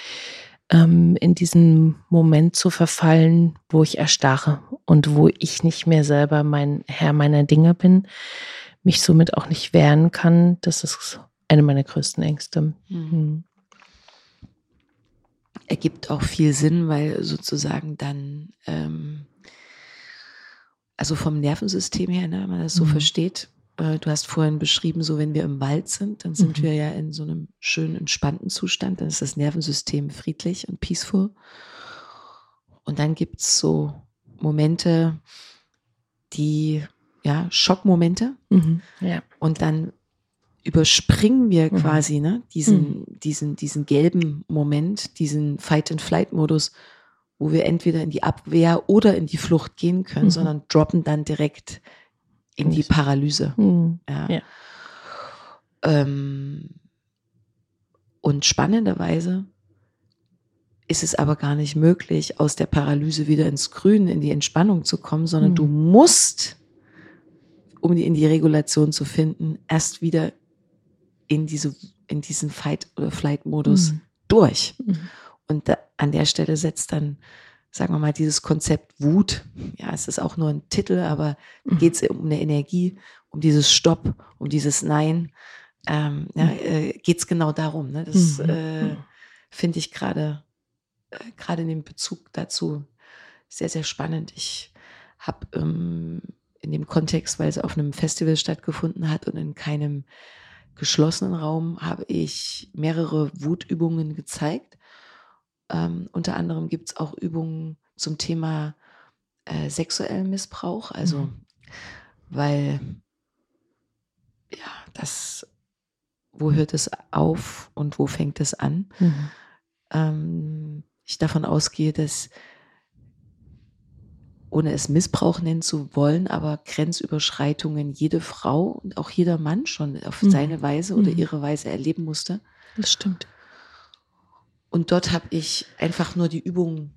Speaker 2: ähm, in diesen Moment zu verfallen, wo ich erstarre und wo ich nicht mehr selber mein Herr meiner Dinge bin, mich somit auch nicht wehren kann. Das ist eine meiner größten Ängste. Mhm.
Speaker 1: Ergibt auch viel Sinn, weil sozusagen dann, ähm, also vom Nervensystem her, ne, wenn man das so
Speaker 2: Mhm.
Speaker 1: versteht, äh, du hast vorhin beschrieben, so wenn wir im Wald sind, dann sind
Speaker 2: Mhm.
Speaker 1: wir ja in so einem schönen entspannten Zustand, dann ist das Nervensystem friedlich und peaceful. Und dann gibt es so Momente, die, ja, Schockmomente,
Speaker 2: Mhm. Ja.
Speaker 1: und dann überspringen wir
Speaker 2: Mhm.
Speaker 1: quasi ne, diesen, diesen, diesen gelben Moment, diesen Fight-and-Flight-Modus, wo wir entweder in die Abwehr oder in die Flucht gehen können,
Speaker 2: Mhm.
Speaker 1: sondern droppen dann direkt in die. Paralyse.
Speaker 2: Mhm.
Speaker 1: Ja.
Speaker 2: Ja.
Speaker 1: Ähm, und spannenderweise ist es aber gar nicht möglich, aus der Paralyse wieder ins Grün, in die Entspannung zu kommen, sondern
Speaker 2: Mhm.
Speaker 1: du musst, um die, in die Regulation zu finden, erst wieder in, diese, in diesen Fight- oder Flight-Modus
Speaker 2: Mhm.
Speaker 1: durch.
Speaker 2: Mhm.
Speaker 1: Und da, an der Stelle setzt dann, sagen wir mal, dieses Konzept Wut, ja, es ist auch nur ein Titel, aber
Speaker 2: Mhm.
Speaker 1: geht es um eine Energie, um dieses Stopp, um dieses Nein, ähm, ja, äh, geht es genau darum. Ne? Das
Speaker 2: Mhm.
Speaker 1: äh, finde ich gerade äh, gerade in dem Bezug dazu sehr, sehr spannend. Ich habe ähm, in dem Kontext, weil es auf einem Festival stattgefunden hat und in keinem geschlossenen Raum, habe ich mehrere Wutübungen gezeigt. Ähm, unter anderem gibt es auch Übungen zum Thema äh, sexuellen Missbrauch. Also,
Speaker 2: Mhm.
Speaker 1: weil ja, das, wo hört es auf und wo fängt es an?
Speaker 2: Mhm.
Speaker 1: ähm, ich davon ausgehe, dass ohne es Missbrauch nennen zu wollen, aber Grenzüberschreitungen jede Frau und auch jeder Mann schon auf
Speaker 2: Mhm.
Speaker 1: seine Weise oder
Speaker 2: Mhm.
Speaker 1: ihre Weise erleben musste.
Speaker 2: Das stimmt.
Speaker 1: Und dort habe ich einfach nur die Übung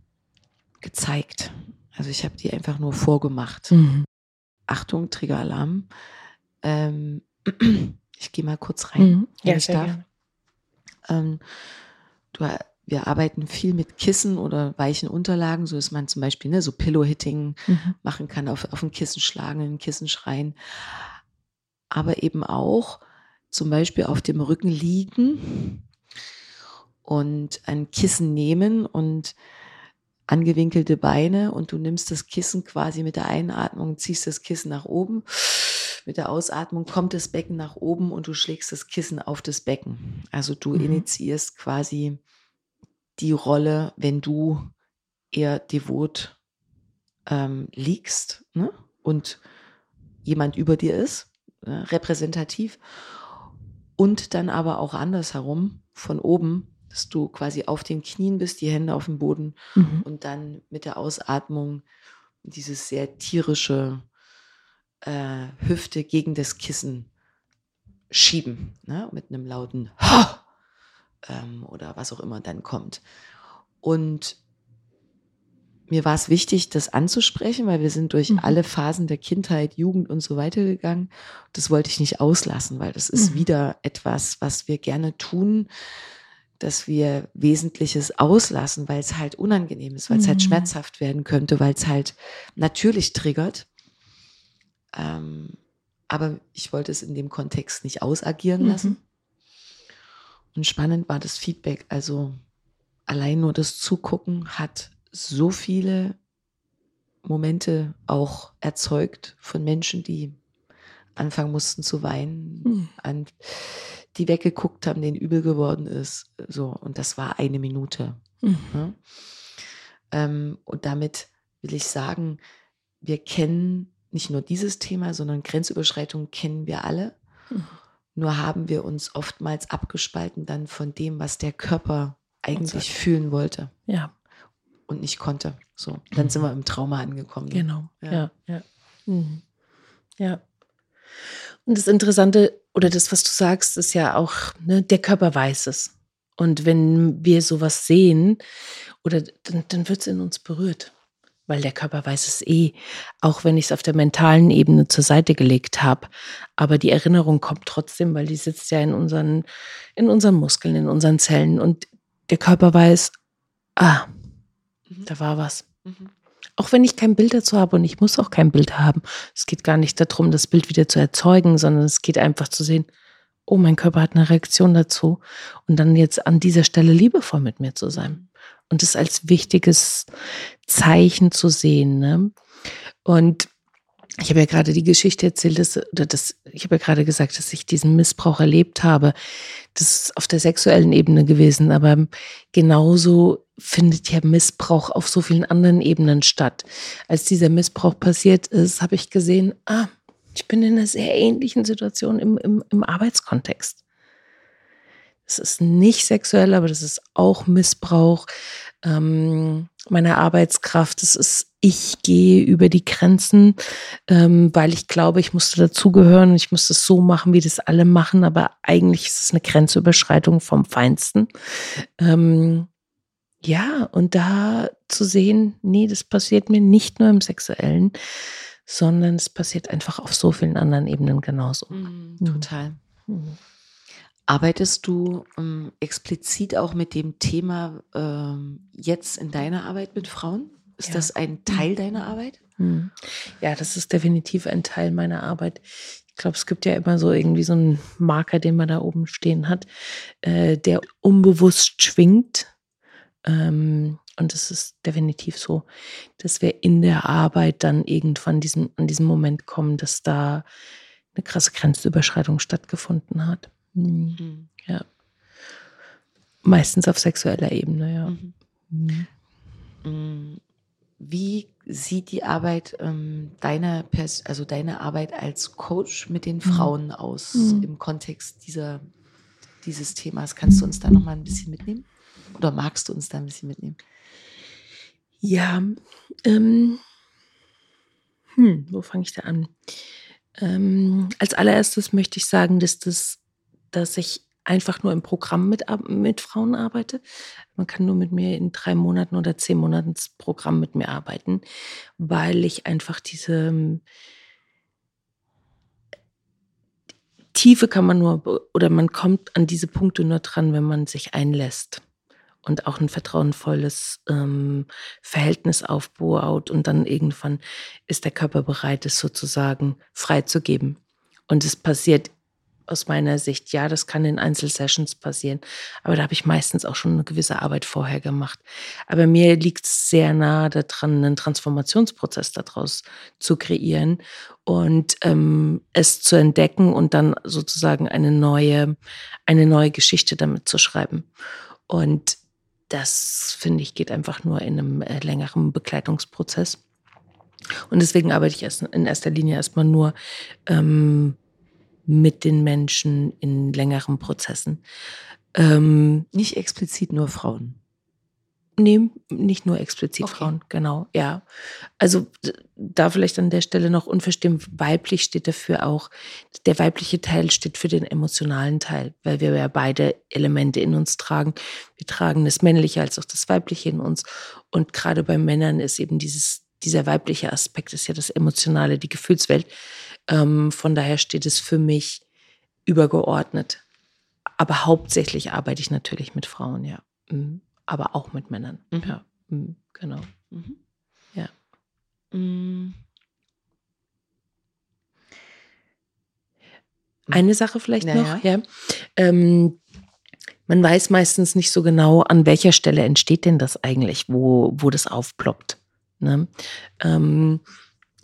Speaker 1: gezeigt. Also ich habe die einfach nur vorgemacht.
Speaker 2: Mhm.
Speaker 1: Achtung, Triggeralarm. Ähm, ich gehe mal kurz rein,
Speaker 2: Mhm.
Speaker 1: wenn
Speaker 2: Ja,
Speaker 1: ich darf. Ähm, du, wir arbeiten viel mit Kissen oder weichen Unterlagen, so dass man zum Beispiel ne, so Pillow-Hitting
Speaker 2: Mhm.
Speaker 1: machen kann, auf, auf ein Kissen schlagen, in ein Kissen schreien. Aber eben auch zum Beispiel auf dem Rücken liegen und ein Kissen nehmen und angewinkelte Beine und du nimmst das Kissen quasi mit der Einatmung, ziehst das Kissen nach oben. Mit der Ausatmung kommt das Becken nach oben und du schlägst das Kissen auf das Becken. Also du
Speaker 2: Mhm.
Speaker 1: initiierst quasi die Rolle, wenn du eher devot ähm, liegst ne? und jemand über dir ist, äh, repräsentativ. Und dann aber auch andersherum, von oben, dass du quasi auf den Knien bist, die Hände auf dem Boden
Speaker 2: Mhm.
Speaker 1: und dann mit der Ausatmung dieses sehr tierische äh, Hüfte gegen das Kissen schieben, ne? mit einem lauten ha! Ähm, oder was auch immer dann kommt. Und mir war es wichtig, das anzusprechen, weil wir sind durch mhm. alle Phasen der Kindheit, Jugend und so weiter gegangen. Das wollte ich nicht auslassen, weil das ist mhm. wieder etwas, was wir gerne tun, dass wir Wesentliches auslassen, weil es halt unangenehm ist, weil es halt mhm. halt schmerzhaft werden könnte, weil es halt natürlich triggert. Ähm, aber ich wollte es in dem Kontext nicht ausagieren lassen. Mhm. Und spannend war das Feedback. Also allein nur das Zugucken hat so viele Momente auch erzeugt von Menschen, die anfangen mussten zu weinen, mhm. an, die weggeguckt haben, denen übel geworden ist. So, und das war eine Minute. Mhm. Ja? Ähm, und damit will ich sagen, wir kennen nicht nur dieses Thema, sondern Grenzüberschreitung kennen wir alle. Mhm. Nur haben wir uns oftmals abgespalten dann von dem, was der Körper eigentlich fühlen wollte.
Speaker 2: Ja
Speaker 1: und nicht konnte. So, dann sind wir im Trauma angekommen.
Speaker 2: Genau, ja, ja. Ja. Mhm. ja. Und das Interessante oder das, was du sagst, ist ja auch, ne, der Körper weiß es. Und wenn wir sowas sehen, oder dann, dann wird es in uns berührt, weil der Körper weiß es eh, auch wenn ich es auf der mentalen Ebene zur Seite gelegt habe. Aber die Erinnerung kommt trotzdem, weil die sitzt ja in unseren, in unseren Muskeln, in unseren Zellen. Und der Körper weiß, ah, Mhm. Da war was. Mhm. Auch wenn ich kein Bild dazu habe und ich muss auch kein Bild haben. Es geht gar nicht darum, das Bild wieder zu erzeugen, sondern es geht einfach zu sehen, oh, mein Körper hat eine Reaktion dazu. Und dann jetzt an dieser Stelle liebevoll mit mir zu sein. Und das als wichtiges Zeichen zu sehen. Ne? Und ich habe ja gerade die Geschichte erzählt, dass, oder das, ich habe ja gerade gesagt, dass ich diesen Missbrauch erlebt habe. Das ist auf der sexuellen Ebene gewesen, aber genauso findet ja Missbrauch auf so vielen anderen Ebenen statt. Als dieser Missbrauch passiert ist, habe ich gesehen, ah, ich bin in einer sehr ähnlichen Situation im, im, im Arbeitskontext. Es ist nicht sexuell, aber das ist auch Missbrauch ähm, meiner Arbeitskraft. Es ist, ich gehe über die Grenzen, ähm, weil ich glaube, ich musste dazugehören und ich musste es so machen, wie das alle machen, aber eigentlich ist es eine Grenzüberschreitung vom Feinsten. Ähm, ja, und da zu sehen, nee, das passiert mir nicht nur im Sexuellen, sondern es passiert einfach auf so vielen anderen Ebenen genauso.
Speaker 1: Mhm, total. Mhm. Arbeitest du ähm, explizit auch mit dem Thema ähm, jetzt in deiner Arbeit mit Frauen? Ist ja. das ein mhm. Teil deiner Arbeit?
Speaker 2: Mhm. Ja, das ist definitiv ein Teil meiner Arbeit. Ich glaube, es gibt ja immer so irgendwie so einen Marker, den man da oben stehen hat, äh, der unbewusst schwingt. Ähm, und es ist definitiv so, dass wir in der Arbeit dann irgendwann diesen, an diesen Moment kommen, dass da eine krasse Grenzüberschreitung stattgefunden hat. Mhm. mhm. Ja. Meistens auf sexueller Ebene, ja. Mhm.
Speaker 1: mhm. mhm. Wie sieht die Arbeit ähm, deiner, Pers also deine Arbeit als Coach mit den Frauen aus im Kontext dieser, dieses Themas? Kannst du uns da noch mal ein bisschen mitnehmen? Oder magst du uns da ein bisschen mitnehmen?
Speaker 2: Ja, ähm, hm, wo fange ich da an? Ähm, als allererstes möchte ich sagen, dass das dass ich einfach nur im Programm mit, mit Frauen arbeite. Man kann nur mit mir in drei Monaten oder zehn Monaten das Programm mit mir arbeiten, weil ich einfach diese ähm, Tiefe kann man nur, oder man kommt an diese Punkte nur dran, wenn man sich einlässt und auch ein vertrauensvolles ähm, Verhältnis aufbaut und dann irgendwann ist der Körper bereit, es sozusagen freizugeben. Und es passiert aus meiner Sicht, ja, das kann in Einzelsessions passieren. Aber da habe ich meistens auch schon eine gewisse Arbeit vorher gemacht. Aber mir liegt es sehr nahe daran, einen Transformationsprozess daraus zu kreieren und ähm, es zu entdecken und dann sozusagen eine neue, eine neue Geschichte damit zu schreiben. Und das, finde ich, geht einfach nur in einem äh, längeren Begleitungsprozess. Und deswegen arbeite ich erst in erster Linie erstmal nur ähm, mit den Menschen in längeren Prozessen.
Speaker 1: Ähm, Nicht explizit nur Frauen.
Speaker 2: Nee, nicht nur explizit
Speaker 1: Okay.
Speaker 2: Frauen, genau, ja. Also da vielleicht an der Stelle noch unverstehen, weiblich steht dafür auch, der weibliche Teil steht für den emotionalen Teil, weil wir ja beide Elemente in uns tragen. Wir tragen das Männliche als auch das Weibliche in uns. Und gerade bei Männern ist eben dieses, dieser weibliche Aspekt, ist ja das Emotionale, die Gefühlswelt. Ähm, von daher steht es für mich übergeordnet. Aber hauptsächlich arbeite ich natürlich mit Frauen, ja. Mhm. Aber auch mit Männern.
Speaker 1: Mhm.
Speaker 2: Ja, Mhm. genau.
Speaker 1: Mhm.
Speaker 2: Ja.
Speaker 1: Mm,
Speaker 2: Eine Sache vielleicht
Speaker 1: Ja,
Speaker 2: noch, ja. Ähm, man weiß meistens nicht so genau, an welcher Stelle entsteht denn das eigentlich, wo, wo das aufploppt. Ne? Ähm,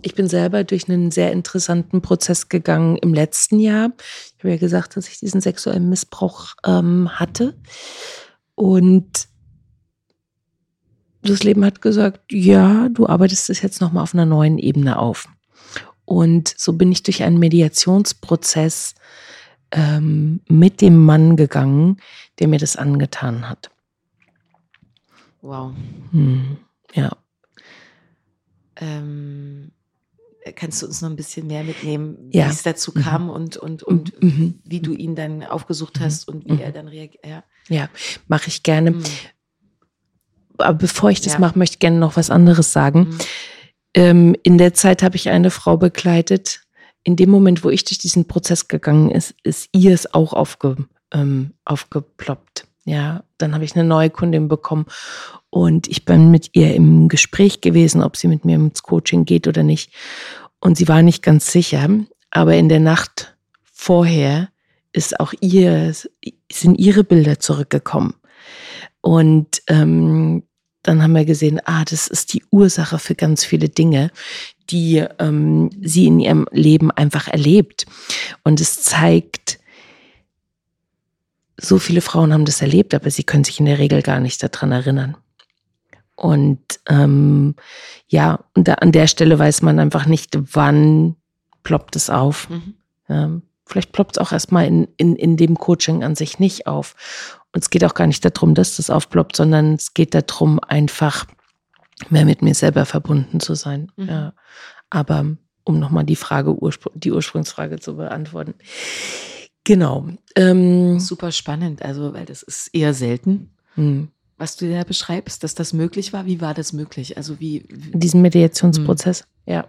Speaker 2: ich bin selber durch einen sehr interessanten Prozess gegangen im letzten Jahr. Ich habe ja gesagt, dass ich diesen sexuellen Missbrauch ähm, hatte. Und das Leben hat gesagt, ja, du arbeitest es jetzt nochmal auf einer neuen Ebene auf. Und so bin ich durch einen Mediationsprozess ähm, mit dem Mann gegangen, der mir das angetan hat.
Speaker 1: wow.
Speaker 2: Hm, ja.
Speaker 1: Ähm, kannst du uns noch ein bisschen mehr mitnehmen,
Speaker 2: Ja.
Speaker 1: wie es dazu kam und, und, und
Speaker 2: Mhm.
Speaker 1: wie du ihn dann aufgesucht hast und wie
Speaker 2: Mhm.
Speaker 1: er dann reagiert? Ja.
Speaker 2: Ja, mache ich gerne. Aber bevor ich das
Speaker 1: Ja.
Speaker 2: mache, möchte ich gerne noch was anderes sagen.
Speaker 1: Mhm.
Speaker 2: Ähm, in der Zeit habe ich eine Frau begleitet. In dem Moment, wo ich durch diesen Prozess gegangen ist, ist ihr es auch aufge, ähm, aufgeploppt. Ja, dann habe ich eine neue Kundin bekommen und ich bin mit ihr im Gespräch gewesen, ob sie mit mir ins Coaching geht oder nicht. Und sie war nicht ganz sicher, aber in der Nacht vorher ist auch ihr, sind ihre Bilder zurückgekommen. Und ähm, dann haben wir gesehen, ah, das ist die Ursache für ganz viele Dinge, die ähm, sie in ihrem Leben einfach erlebt. Und es zeigt, so viele Frauen haben das erlebt, aber sie können sich in der Regel gar nicht daran erinnern. Und ähm, ja, und da, an der Stelle weiß man einfach nicht, wann ploppt es auf.
Speaker 1: Mhm.
Speaker 2: Ähm, vielleicht ploppt es auch erstmal in, in, in dem Coaching an sich nicht auf. Und es geht auch gar nicht darum, dass das aufploppt, sondern es geht darum, einfach mehr mit mir selber verbunden zu sein.
Speaker 1: Mhm.
Speaker 2: Ja. Aber um nochmal die Frage, Urspr die Ursprungsfrage zu beantworten. Genau. Ähm,
Speaker 1: Super spannend, also weil das ist eher selten,
Speaker 2: hm.
Speaker 1: was du da beschreibst, dass das möglich war. Wie war das möglich? Also wie, wie
Speaker 2: diesen Mediationsprozess, ja.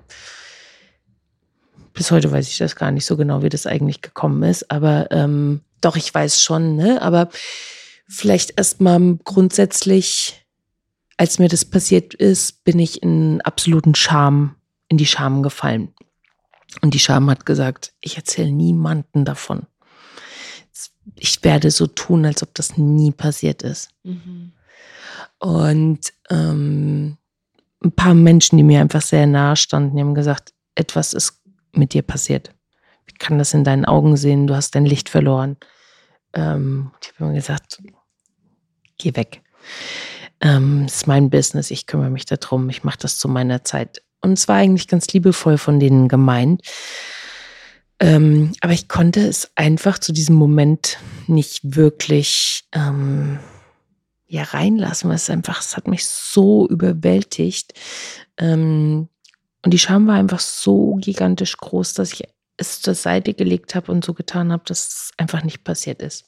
Speaker 2: Bis heute weiß ich das gar nicht so genau, wie das eigentlich gekommen ist, aber ähm, doch, ich weiß schon, ne? Aber vielleicht erstmal grundsätzlich, als mir das passiert ist, bin ich in absoluten Scham, in die Scham gefallen. Und die Scham hat gesagt, ich erzähle niemanden davon. Ich werde so tun, als ob das nie passiert ist.
Speaker 1: Mhm.
Speaker 2: Und ähm, ein paar Menschen, die mir einfach sehr nahe standen, die haben gesagt, etwas ist mit dir passiert. Ich kann das in deinen Augen sehen, du hast dein Licht verloren. Ähm, ich habe immer gesagt, geh weg. Ähm, das ist mein Business, ich kümmere mich darum, ich mache das zu meiner Zeit. Und es war eigentlich ganz liebevoll von denen gemeint. Ähm, aber ich konnte es einfach zu diesem Moment nicht wirklich ähm, ja reinlassen, weil es einfach, es hat mich so überwältigt. Ähm, und die Scham war einfach so gigantisch groß, dass ich es zur Seite gelegt habe und so getan habe, dass es einfach nicht passiert ist.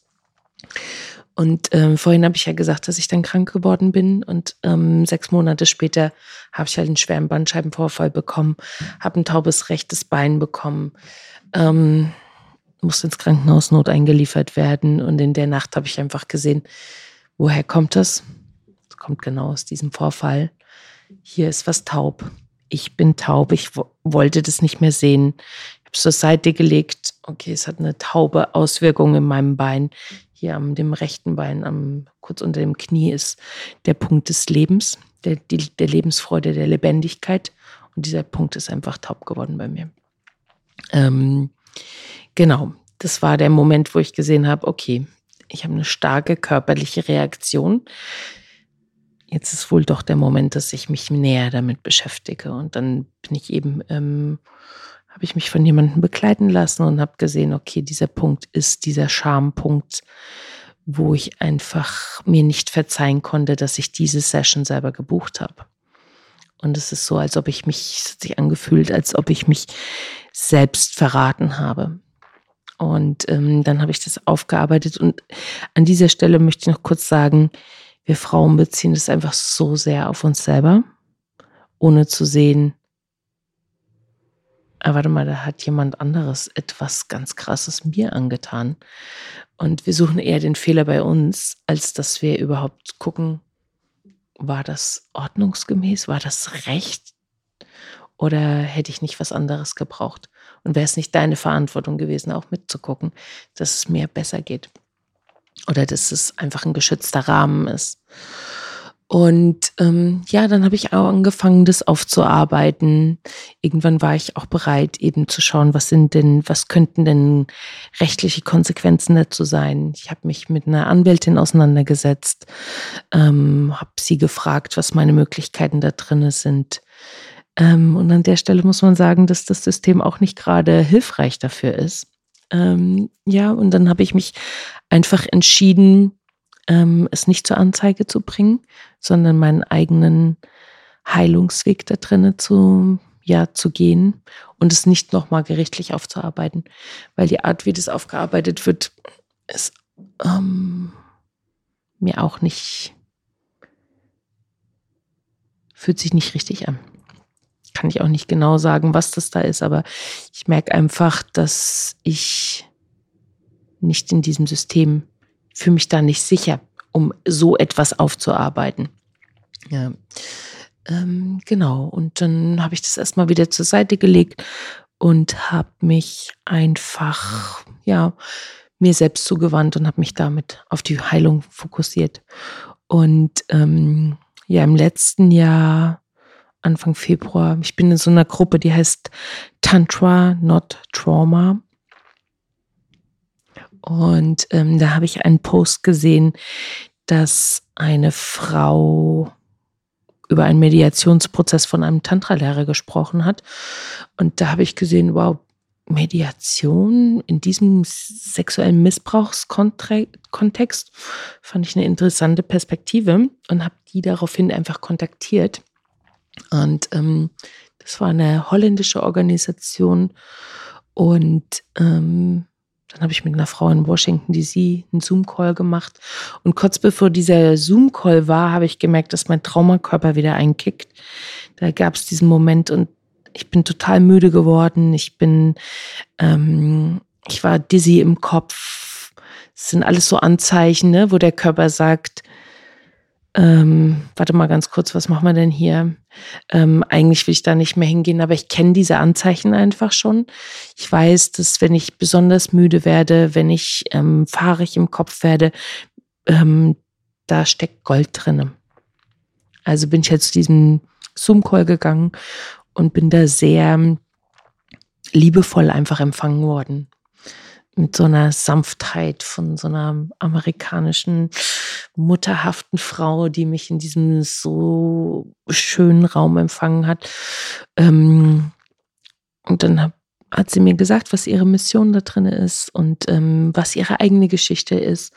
Speaker 2: Und ähm, vorhin habe ich ja gesagt, dass ich dann krank geworden bin und ähm, sechs Monate später habe ich halt einen schweren Bandscheibenvorfall bekommen, habe ein taubes rechtes Bein bekommen, ähm, musste ins Krankenhaus not eingeliefert werden und in der Nacht habe ich einfach gesehen, woher kommt das? Es kommt genau aus diesem Vorfall. Hier ist was taub. Ich bin taub. Ich wo wollte das nicht mehr sehen. Habe es zur Seite gelegt. Okay, es hat eine taube Auswirkung in meinem Bein. Hier am dem rechten Bein, am, kurz unter dem Knie, ist der Punkt des Lebens, der, die, der Lebensfreude, der Lebendigkeit. Und dieser Punkt ist einfach taub geworden bei mir. Ähm, genau, das war der Moment, wo ich gesehen habe, okay, ich habe eine starke körperliche Reaktion. Jetzt ist wohl doch der Moment, dass ich mich näher damit beschäftige. Und dann bin ich eben, ähm, habe ich mich von jemandem begleiten lassen und habe gesehen, okay, dieser Punkt ist dieser Schampunkt, wo ich einfach mir nicht verzeihen konnte, dass ich diese Session selber gebucht habe. Und es ist so, als ob ich mich, es hat sich angefühlt, als ob ich mich selbst verraten habe. Und ähm, dann habe ich das aufgearbeitet. Und an dieser Stelle möchte ich noch kurz sagen, wir Frauen beziehen das einfach so sehr auf uns selber, ohne zu sehen, ah, warte mal, da hat jemand anderes etwas ganz Krasses mir angetan. Und wir suchen eher den Fehler bei uns, als dass wir überhaupt gucken, war das ordnungsgemäß, war das recht oder hätte ich nicht was anderes gebraucht? Und wäre es nicht deine Verantwortung gewesen, auch mitzugucken, dass es mir besser geht oder dass es einfach ein geschützter Rahmen ist. Und ähm, ja, dann habe ich auch angefangen, das aufzuarbeiten. Irgendwann war ich auch bereit, eben zu schauen, was sind denn, was könnten denn rechtliche Konsequenzen dazu sein. Ich habe mich mit einer Anwältin auseinandergesetzt, ähm, habe sie gefragt, was meine Möglichkeiten da drin sind. Ähm, und an der Stelle muss man sagen, dass das System auch nicht gerade hilfreich dafür ist. Ähm, ja, und dann habe ich mich einfach entschieden, ähm, es nicht zur Anzeige zu bringen, sondern meinen eigenen Heilungsweg da drinnen zu, ja, zu gehen und es nicht nochmal gerichtlich aufzuarbeiten. Weil die Art, wie das aufgearbeitet wird, ist ähm, mir auch nicht, fühlt sich nicht richtig an. Kann ich auch nicht genau sagen, was das da ist, aber ich merke einfach, dass ich nicht in diesem System fühle mich da nicht sicher, um so etwas aufzuarbeiten. Ja. Ähm, genau. Und dann habe ich das erstmal wieder zur Seite gelegt und habe mich einfach, ja, mir selbst zugewandt und habe mich damit auf die Heilung fokussiert. Und ähm, ja, im letzten Jahr, Anfang Februar, ich bin in so einer Gruppe, die heißt Tantra Not Trauma. Und ähm, da habe ich einen Post gesehen, dass eine Frau über einen Mediationsprozess von einem Tantra-Lehrer gesprochen hat. Und da habe ich gesehen, wow, Mediation in diesem sexuellen Missbrauchskontext fand ich eine interessante Perspektive und habe die daraufhin einfach kontaktiert. Und ähm, das war eine holländische Organisation und ähm, dann habe ich mit einer Frau in Washington DC einen Zoom-Call gemacht. Und kurz bevor dieser Zoom-Call war, habe ich gemerkt, dass mein Traumakörper wieder einkickt. Da gab es diesen Moment und ich bin total müde geworden. Ich bin, ähm, ich war dizzy im Kopf. Das sind alles so Anzeichen, ne, wo der Körper sagt, ähm, warte mal ganz kurz, was machen wir denn hier? Ähm, eigentlich will ich da nicht mehr hingehen, aber ich kenne diese Anzeichen einfach schon. Ich weiß, dass wenn ich besonders müde werde, wenn ich ähm, fahrig im Kopf werde, ähm, da steckt Gold drinne. Also bin ich jetzt zu diesem Zoom-Call gegangen und bin da sehr liebevoll einfach empfangen worden mit so einer Sanftheit von so einer amerikanischen mutterhaften Frau, die mich in diesem so schönen Raum empfangen hat. Ähm, und dann hab, hat sie mir gesagt, was ihre Mission da drin ist und ähm, was ihre eigene Geschichte ist.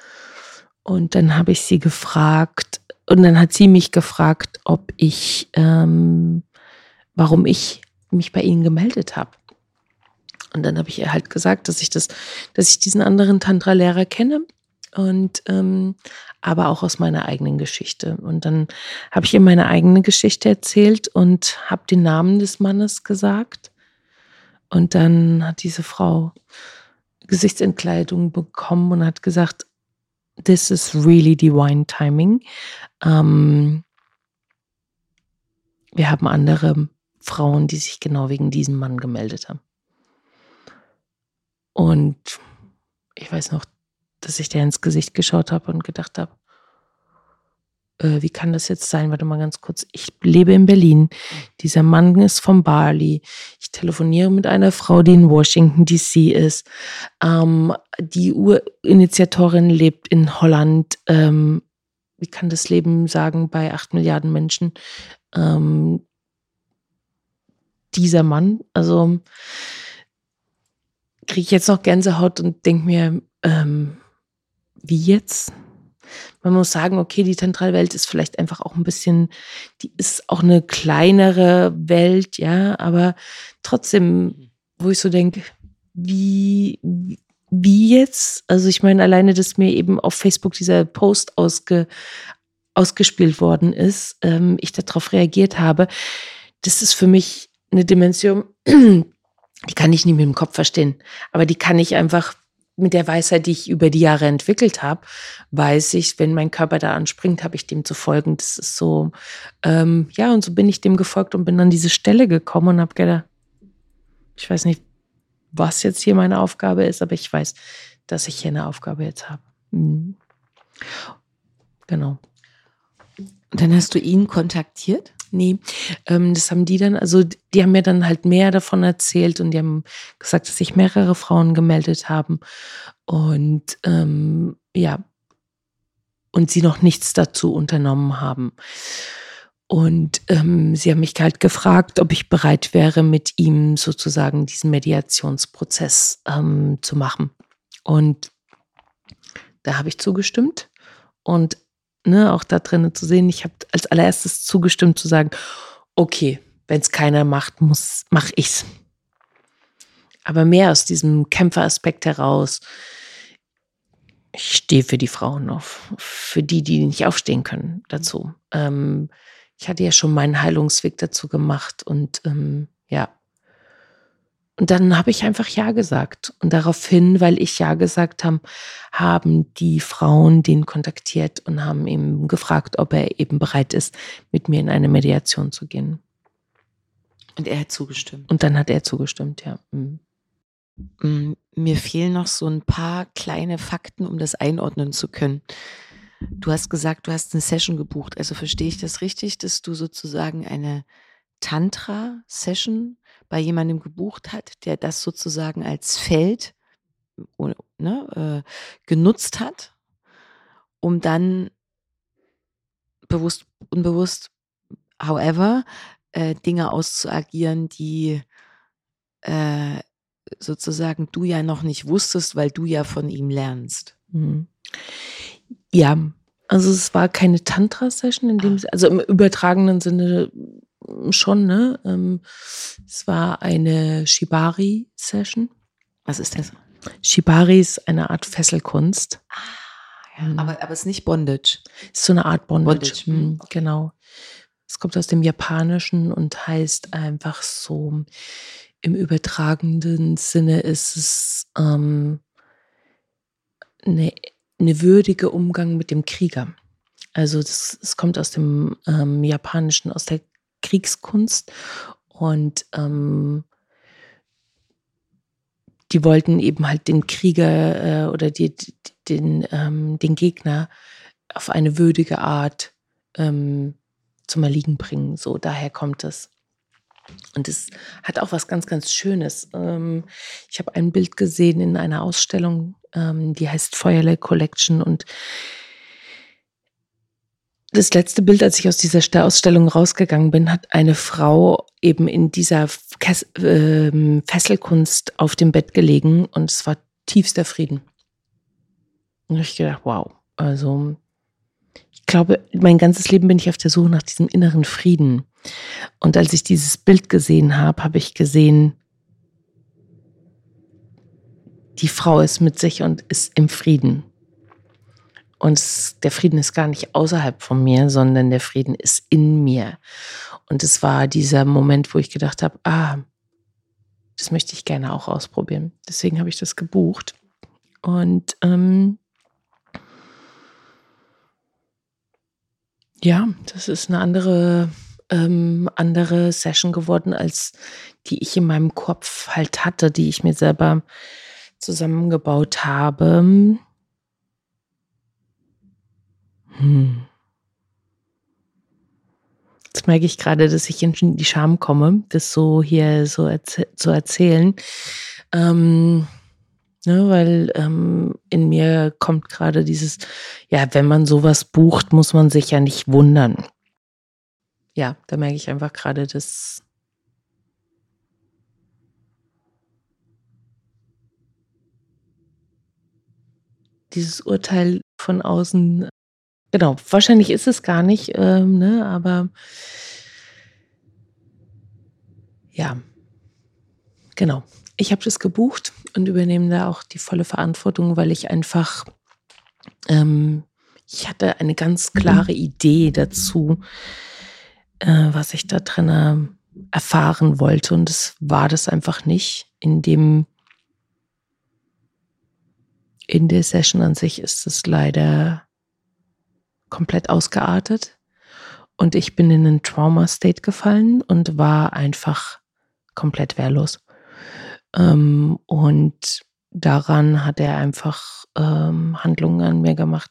Speaker 2: Und dann habe ich sie gefragt, und dann hat sie mich gefragt, ob ich, ähm, warum ich mich bei ihnen gemeldet habe. Und dann habe ich ihr halt gesagt, dass ich das, dass ich diesen anderen Tantra-Lehrer kenne und ähm, aber auch aus meiner eigenen Geschichte. Und dann habe ich ihr meine eigene Geschichte erzählt und habe den Namen des Mannes gesagt. Und dann hat diese Frau Gesichtsentkleidung bekommen und hat gesagt, this is really divine timing. Ähm, wir haben andere Frauen, die sich genau wegen diesem Mann gemeldet haben. Und ich weiß noch, dass ich der ins Gesicht geschaut habe und gedacht habe, äh, wie kann das jetzt sein? Warte mal ganz kurz. Ich lebe in Berlin. Dieser Mann ist von Bali. Ich telefoniere mit einer Frau, die in Washington DC ist. Ähm, die Urinitiatorin lebt in Holland. Ähm, wie kann das Leben sagen bei acht Milliarden Menschen? Ähm, dieser Mann, also kriege ich jetzt noch Gänsehaut und denke mir, ähm, wie jetzt. Man muss sagen, okay, die Tantra-Welt ist vielleicht einfach auch ein bisschen, die ist auch eine kleinere Welt, ja, aber trotzdem, wo ich so denke, wie, wie jetzt? Also ich meine, alleine, dass mir eben auf Facebook dieser Post ausge, ausgespielt worden ist, ähm, ich darauf reagiert habe, das ist für mich eine Dimension, die kann ich nicht mit dem Kopf verstehen, aber die kann ich einfach mit der Weisheit, die ich über die Jahre entwickelt habe, weiß ich, wenn mein Körper da anspringt, habe ich dem zu folgen. Das ist so, ähm, ja, und so bin ich dem gefolgt und bin an diese Stelle gekommen und habe gedacht, ich weiß nicht, was jetzt hier meine Aufgabe ist, aber ich weiß, dass ich hier eine Aufgabe jetzt habe. Mhm. Genau.
Speaker 1: Und dann hast du ihn kontaktiert?
Speaker 2: Nee, ähm, das haben die dann, also die haben mir dann halt mehr davon erzählt und die haben gesagt, dass sich mehrere Frauen gemeldet haben und ähm, ja, und sie noch nichts dazu unternommen haben. Und ähm, sie haben mich halt gefragt, ob ich bereit wäre, mit ihm sozusagen diesen Mediationsprozess ähm, zu machen. Und da habe ich zugestimmt. Und ne, auch da drinnen zu sehen. Ich habe als allererstes zugestimmt zu sagen, okay, wenn es keiner macht, muss, mache ich's. Aber mehr aus diesem Kämpferaspekt heraus. Ich stehe für die Frauen auf, für die, die nicht aufstehen können dazu. Ähm, ich hatte ja schon meinen Heilungsweg dazu gemacht und ähm, ja, und dann habe ich einfach Ja gesagt. Und daraufhin, weil ich Ja gesagt habe, haben die Frauen den kontaktiert und haben ihm gefragt, ob er eben bereit ist, mit mir in eine Mediation zu gehen.
Speaker 1: Und er hat zugestimmt.
Speaker 2: Und dann hat er zugestimmt, ja.
Speaker 1: Mhm. Mm, mir fehlen noch so ein paar kleine Fakten, um das einordnen zu können. Du hast gesagt, du hast eine Session gebucht. Also verstehe ich das richtig, dass du sozusagen eine Tantra-Session bei jemandem gebucht hat, der das sozusagen als Feld ne, äh, genutzt hat, um dann bewusst, unbewusst, however, äh, Dinge auszuagieren, die äh, sozusagen du ja noch nicht wusstest, weil du ja von ihm lernst. Mhm.
Speaker 2: Ja, also es war keine Tantra-Session in dem, ah. also im übertragenen Sinne schon, ne? Ähm, es war eine Shibari-Session.
Speaker 1: Was ist das?
Speaker 2: Shibari ist eine Art Fesselkunst.
Speaker 1: Ah, ja. Mhm. aber, aber es ist nicht Bondage.
Speaker 2: Ist so eine Art Bondage. Bondage. Mhm, genau. Es kommt aus dem Japanischen und heißt einfach so, im übertragenen Sinne ist es ähm, eine, eine würdige Umgang mit dem Krieger. Also es kommt aus dem ähm, Japanischen, aus der Kriegskunst und ähm, die wollten eben halt den Krieger äh, oder die, den, ähm, den Gegner auf eine würdige Art ähm, zum Erliegen bringen. So, daher kommt es. Und es hat auch was ganz, ganz Schönes. Ähm, ich habe ein Bild gesehen in einer Ausstellung, ähm, die heißt Feuerle Collection und das letzte Bild, als ich aus dieser Ausstellung rausgegangen bin, hat eine Frau eben in dieser Kess äh, Fesselkunst auf dem Bett gelegen und es war tiefster Frieden. Und ich gedacht, wow, also ich glaube, mein ganzes Leben bin ich auf der Suche nach diesem inneren Frieden. Und als ich dieses Bild gesehen habe, habe ich gesehen, die Frau ist mit sich und ist im Frieden. Und es, der Frieden ist gar nicht außerhalb von mir, sondern der Frieden ist in mir. Und es war dieser Moment, wo ich gedacht habe, ah, das möchte ich gerne auch ausprobieren. Deswegen habe ich das gebucht. Und ähm, ja, das ist eine andere, ähm, andere Session geworden, als die ich in meinem Kopf halt hatte, die ich mir selber zusammengebaut habe. Hm. Jetzt merke ich gerade, dass ich in die Scham komme, das so hier so erzäh zu erzählen. Ähm, ne, weil ähm, in mir kommt gerade dieses, ja, wenn man sowas bucht, muss man sich ja nicht wundern. Ja, da merke ich einfach gerade, dass dieses Urteil von außen, genau, wahrscheinlich ist es gar nicht, ähm, ne, aber ja, genau. Ich habe das gebucht und übernehme da auch die volle Verantwortung, weil ich einfach, ähm, ich hatte eine ganz klare Idee dazu, äh, was ich da drin erfahren wollte. Und es war das einfach nicht. In dem, in der Session an sich ist es leider komplett ausgeartet. Und ich bin in einen Trauma-State gefallen und war einfach komplett wehrlos. Ähm, und daran hat er einfach ähm, Handlungen an mir gemacht,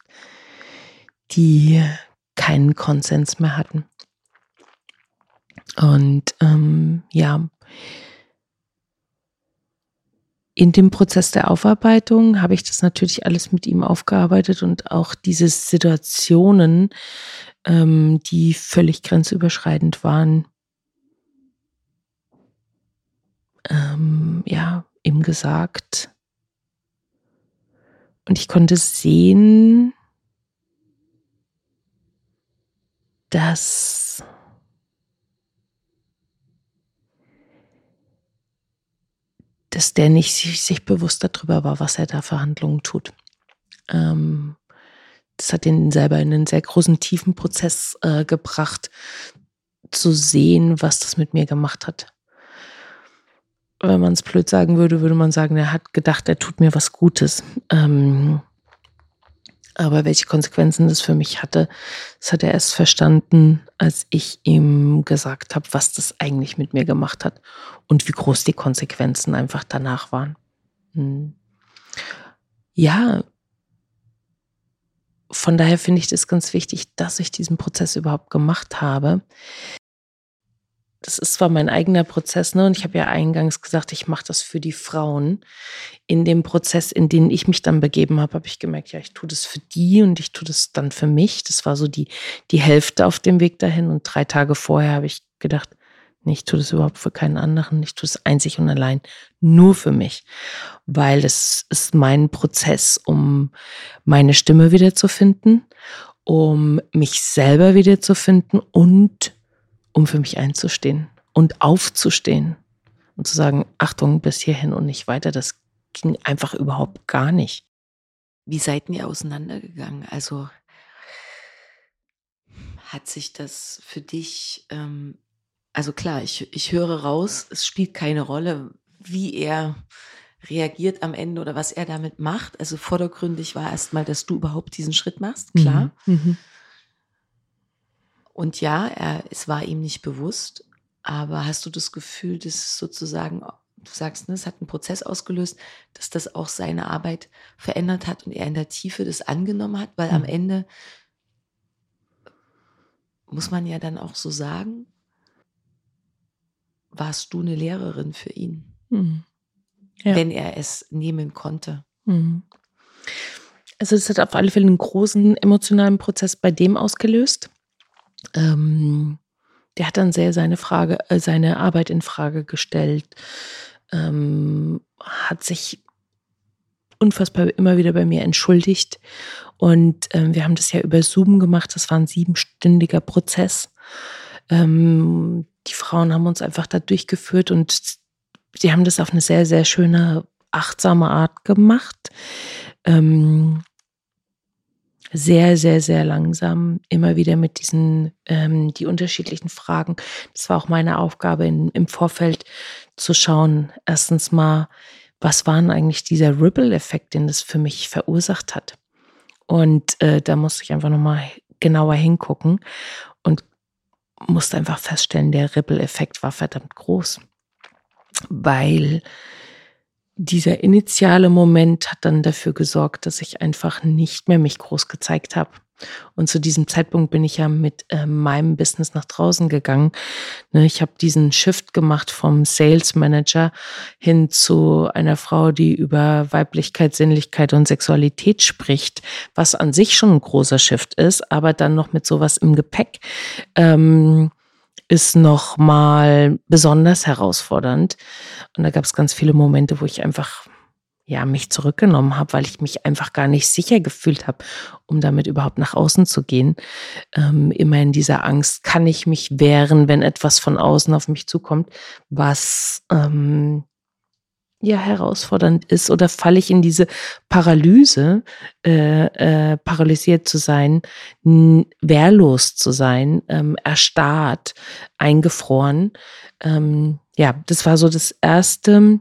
Speaker 2: die keinen Konsens mehr hatten. Und ähm, ja, in dem Prozess der Aufarbeitung habe ich das natürlich alles mit ihm aufgearbeitet und auch diese Situationen, ähm, die völlig grenzüberschreitend waren, ähm, ja, ihm gesagt. Und ich konnte sehen, dass dass der nicht sich, bewusst darüber war, was er da für Handlungen tut. Ähm, das hat ihn selber in einen sehr großen, tiefen Prozess äh, gebracht, zu sehen, was das mit mir gemacht hat. Wenn man es blöd sagen würde, würde man sagen, er hat gedacht, er tut mir was Gutes. Ähm, aber welche Konsequenzen das für mich hatte, das hat er erst verstanden, als ich ihm gesagt habe, was das eigentlich mit mir gemacht hat und wie groß die Konsequenzen einfach danach waren. Hm. Ja, von daher finde ich das ganz wichtig, dass ich diesen Prozess überhaupt gemacht habe, das ist zwar mein eigener Prozess, ne? Und ich habe ja eingangs gesagt, ich mache das für die Frauen. In dem Prozess, in den ich mich dann begeben habe, habe ich gemerkt, ja, ich tue das für die und ich tue das dann für mich. Das war so die, die Hälfte auf dem Weg dahin. Und drei Tage vorher habe ich gedacht, nee, ich tue das überhaupt für keinen anderen. Ich tue es einzig und allein nur für mich. Weil es ist mein Prozess, um meine Stimme wiederzufinden, um mich selber wiederzufinden und um für mich einzustehen und aufzustehen und zu sagen, Achtung, bis hierhin und nicht weiter. Das ging einfach überhaupt gar nicht.
Speaker 1: Wie seid ihr auseinandergegangen? Also hat sich das für dich, ähm, also klar, ich, ich höre raus, es spielt keine Rolle, wie er reagiert am Ende oder was er damit macht. Also vordergründig war erstmal, dass du überhaupt diesen Schritt machst, klar. Mhm. Mhm. Und ja, er, es war ihm nicht bewusst, aber hast du das Gefühl, dass sozusagen, du sagst, ne, es hat einen Prozess ausgelöst, dass das auch seine Arbeit verändert hat und er in der Tiefe das angenommen hat, weil mhm. am Ende muss man ja dann auch so sagen, warst du eine Lehrerin für ihn, mhm. ja. wenn er es nehmen konnte. Mhm.
Speaker 2: Also es hat auf alle Fälle einen großen emotionalen Prozess bei dem ausgelöst ähm, der hat dann sehr seine Frage, äh, seine Arbeit in Frage gestellt, ähm, hat sich unfassbar immer wieder bei mir entschuldigt. Und ähm, wir haben das ja über Zoom gemacht. Das war ein siebenstündiger Prozess. Ähm, die Frauen haben uns einfach da durchgeführt und sie haben das auf eine sehr, sehr schöne, achtsame Art gemacht. Ähm, sehr, sehr, sehr langsam immer wieder mit diesen, ähm, die unterschiedlichen Fragen. Das war auch meine Aufgabe in, im Vorfeld zu schauen, erstens mal, was waren eigentlich dieser Ripple-Effekt, den das für mich verursacht hat. Und äh, da musste ich einfach nochmal genauer hingucken und musste einfach feststellen, der Ripple-Effekt war verdammt groß. Weil dieser initiale Moment hat dann dafür gesorgt, dass ich einfach nicht mehr mich groß gezeigt habe. Und zu diesem Zeitpunkt bin ich ja mit äh, meinem Business nach draußen gegangen. Ne, ich habe diesen Shift gemacht vom Sales Manager hin zu einer Frau, die über Weiblichkeit, Sinnlichkeit und Sexualität spricht, was an sich schon ein großer Shift ist, aber dann noch mit sowas im Gepäck. Ähm, ist noch mal besonders herausfordernd. Und da gab es ganz viele Momente, wo ich einfach ja, mich zurückgenommen habe, weil ich mich einfach gar nicht sicher gefühlt habe, um damit überhaupt nach außen zu gehen. Ähm, immer in dieser Angst, kann ich mich wehren, wenn etwas von außen auf mich zukommt, was ähm, ja herausfordernd ist oder falle ich in diese Paralyse, äh, äh, paralysiert zu sein, wehrlos zu sein, ähm, erstarrt, eingefroren. Ähm, ja, das war so das erste.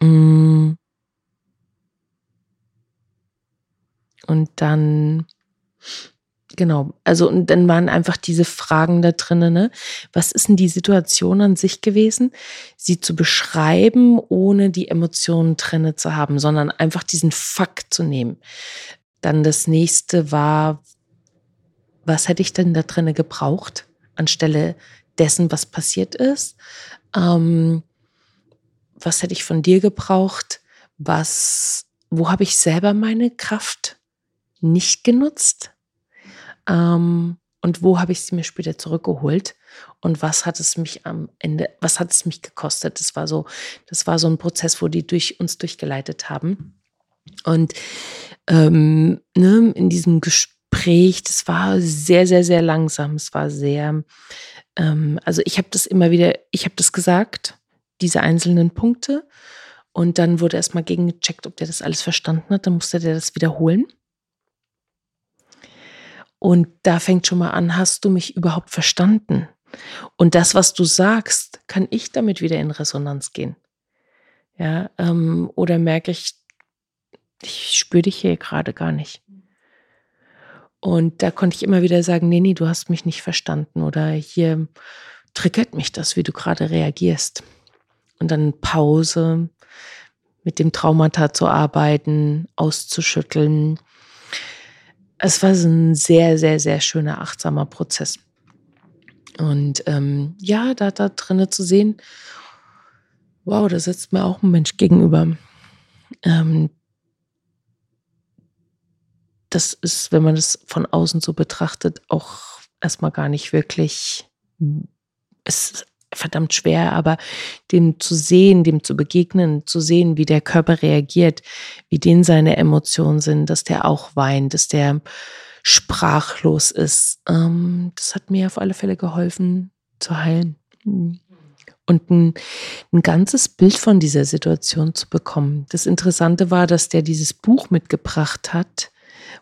Speaker 2: Mh, mm, Und dann, genau, also und dann waren einfach diese Fragen da drinnen, ne? Was ist denn die Situation an sich gewesen? Sie zu beschreiben, ohne die Emotionen drinne zu haben, sondern einfach diesen Fakt zu nehmen. Dann das nächste war, was hätte ich denn da drinnen gebraucht, anstelle dessen, was passiert ist? Ähm, was hätte ich von dir gebraucht? Was, wo habe ich selber meine Kraft nicht genutzt? Ähm, und wo habe ich sie mir später zurückgeholt? Und was hat es mich am Ende, was hat es mich gekostet? Das war so, das war so ein Prozess, wo die durch uns durchgeleitet haben. Und ähm, ne, in diesem Gespräch, das war sehr, sehr, sehr langsam. Es war sehr, ähm, also ich habe das immer wieder, ich habe das gesagt, diese einzelnen Punkte. Und dann wurde erstmal gegengecheckt, ob der das alles verstanden hat. Dann musste der das wiederholen. Und da fängt schon mal an, hast du mich überhaupt verstanden? Und das, was du sagst, kann ich damit wieder in Resonanz gehen? Ja, ähm, oder merke ich, ich spüre dich hier gerade gar nicht. Und da konnte ich immer wieder sagen, nee, nee, du hast mich nicht verstanden oder hier triggert mich das, wie du gerade reagierst. Und dann Pause, mit dem Traumata zu arbeiten, auszuschütteln, es war so ein sehr, sehr, sehr schöner, achtsamer Prozess. Und ähm, ja, da, da drinnen zu sehen, wow, da sitzt mir auch ein Mensch gegenüber. Ähm, das ist, wenn man das von außen so betrachtet, auch erstmal gar nicht wirklich, es verdammt schwer, aber dem zu sehen, dem zu begegnen, zu sehen, wie der Körper reagiert, wie den seine Emotionen sind, dass der auch weint, dass der sprachlos ist, ähm, das hat mir auf alle Fälle geholfen zu heilen. Und ein, ein ganzes Bild von dieser Situation zu bekommen. Das Interessante war, dass der dieses Buch mitgebracht hat,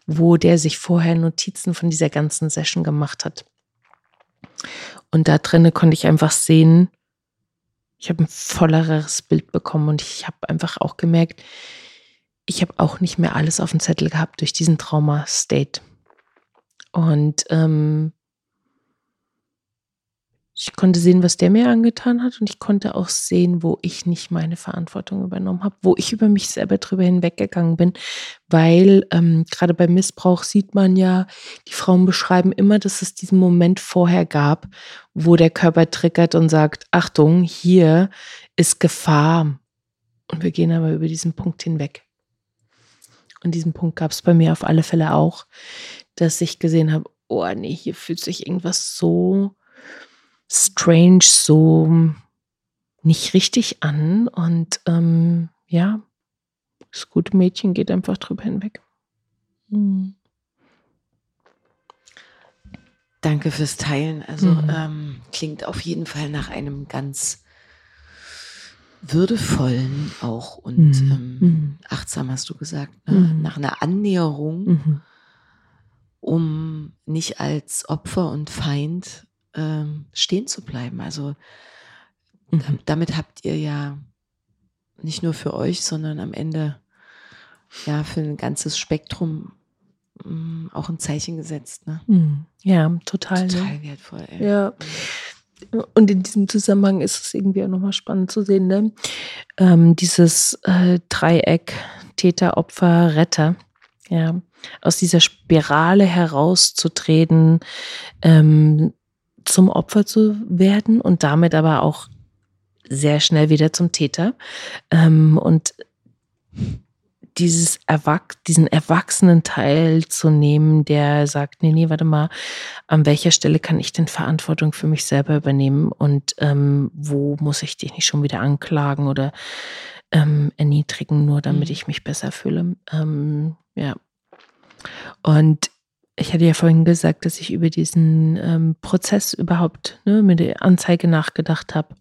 Speaker 2: wo der sich vorher Notizen von dieser ganzen Session gemacht hat. Und da drinnen konnte ich einfach sehen, ich habe ein volleres Bild bekommen und ich habe einfach auch gemerkt, ich habe auch nicht mehr alles auf dem Zettel gehabt durch diesen Trauma-State. Und ähm, ich konnte sehen, was der mir angetan hat und ich konnte auch sehen, wo ich nicht meine Verantwortung übernommen habe, wo ich über mich selber drüber hinweggegangen bin, weil ähm, gerade beim Missbrauch sieht man ja, die Frauen beschreiben immer, dass es diesen Moment vorher gab, wo der Körper triggert und sagt, Achtung, hier ist Gefahr. Und wir gehen aber über diesen Punkt hinweg. Und diesen Punkt gab es bei mir auf alle Fälle auch, dass ich gesehen habe, oh nee, hier fühlt sich irgendwas so strange, so nicht richtig an. Und ähm, ja, das gute Mädchen geht einfach drüber hinweg. Mhm.
Speaker 1: Danke fürs Teilen. Also mhm. ähm, klingt auf jeden Fall nach einem ganz würdevollen auch und mhm. Ähm, mhm. achtsam hast du gesagt, ne? Mhm. nach einer Annäherung, mhm. um nicht als Opfer und Feind ähm, stehen zu bleiben. Also mhm. damit habt ihr ja nicht nur für euch, sondern am Ende ja für ein ganzes Spektrum mh, mm, auch ein Zeichen gesetzt. Ne?
Speaker 2: Mhm. Ja, total.
Speaker 1: Ne? Total ne? wertvoll.
Speaker 2: Ey. Ja. Und in diesem Zusammenhang ist es irgendwie auch nochmal spannend zu sehen, ne? Ähm, dieses äh, Dreieck Täter, Opfer, Retter. Ja, aus dieser Spirale herauszutreten, ähm, zum Opfer zu werden und damit aber auch sehr schnell wieder zum Täter. Ähm, und dieses Erwach diesen erwachsenen Teil zu nehmen, der sagt, nee, nee, warte mal, an welcher Stelle kann ich denn Verantwortung für mich selber übernehmen und ähm, wo muss ich dich nicht schon wieder anklagen oder ähm, erniedrigen, nur damit
Speaker 1: Mhm.
Speaker 2: ich mich besser fühle. Ähm, ja. Und ich hatte ja vorhin gesagt, dass ich über diesen ähm, Prozess überhaupt ne, mit der Anzeige nachgedacht habe.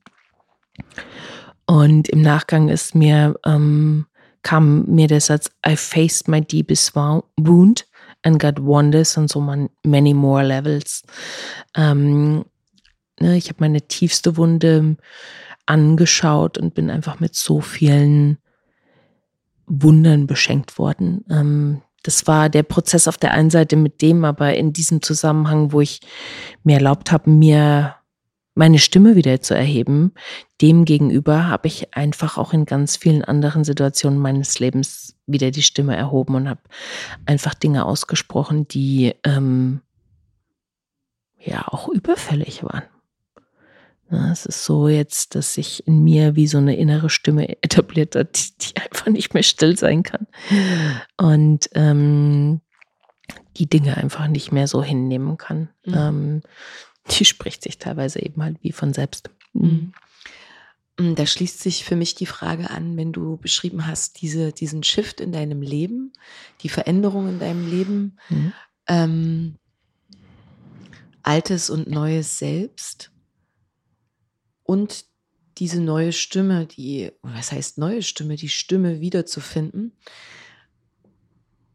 Speaker 2: Und im Nachgang ist mir, ähm, kam mir der Satz, I faced my deepest wo- wound and got wonders on so man, many more levels. Ähm, ne, ich habe meine tiefste Wunde angeschaut und bin einfach mit so vielen Wundern beschenkt worden. Ähm, das war der Prozess auf der einen Seite mit dem, aber in diesem Zusammenhang, wo ich mir erlaubt habe, mir meine Stimme wieder zu erheben, dem gegenüber habe ich einfach auch in ganz vielen anderen Situationen meines Lebens wieder die Stimme erhoben und habe einfach Dinge ausgesprochen, die ähm, ja auch überfällig waren. Ja, es ist so jetzt, dass sich in mir wie so eine innere Stimme etabliert hat, die, die einfach nicht mehr still sein kann. Und ähm, die Dinge einfach nicht mehr so hinnehmen kann.
Speaker 1: Mhm.
Speaker 2: Ähm, die spricht sich teilweise eben halt wie von selbst.
Speaker 1: Mhm. Mm, Da schließt sich für mich die Frage an, wenn du beschrieben hast, diese, diesen Shift in deinem Leben, die Veränderung in deinem Leben,
Speaker 2: Mhm.
Speaker 1: ähm, altes und neues Selbst und diese neue Stimme, die, was heißt neue Stimme, die Stimme wiederzufinden,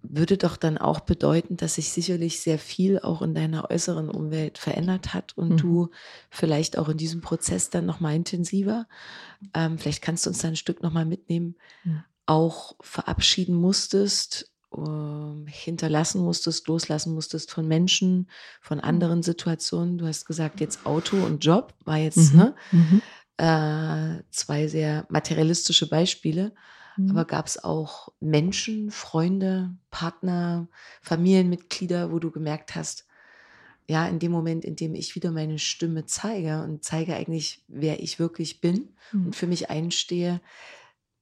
Speaker 1: würde doch dann auch bedeuten, dass sich sicherlich sehr viel auch in deiner äußeren Umwelt verändert hat und
Speaker 2: Mhm.
Speaker 1: du vielleicht auch in diesem Prozess dann noch mal intensiver, ähm, vielleicht kannst du uns da ein Stück noch mal mitnehmen,
Speaker 2: Ja.
Speaker 1: auch verabschieden musstest, ähm, hinterlassen musstest, loslassen musstest von Menschen, von anderen Situationen. Du hast gesagt, jetzt Auto und Job war jetzt
Speaker 2: Mhm.
Speaker 1: ne,
Speaker 2: Mhm.
Speaker 1: äh, zwei sehr materialistische Beispiele.
Speaker 2: Mhm.
Speaker 1: Aber gab es auch Menschen, Freunde, Partner, Familienmitglieder, wo du gemerkt hast, ja, in dem Moment, in dem ich wieder meine Stimme zeige und zeige eigentlich, wer ich wirklich bin
Speaker 2: Mhm.
Speaker 1: und für mich einstehe,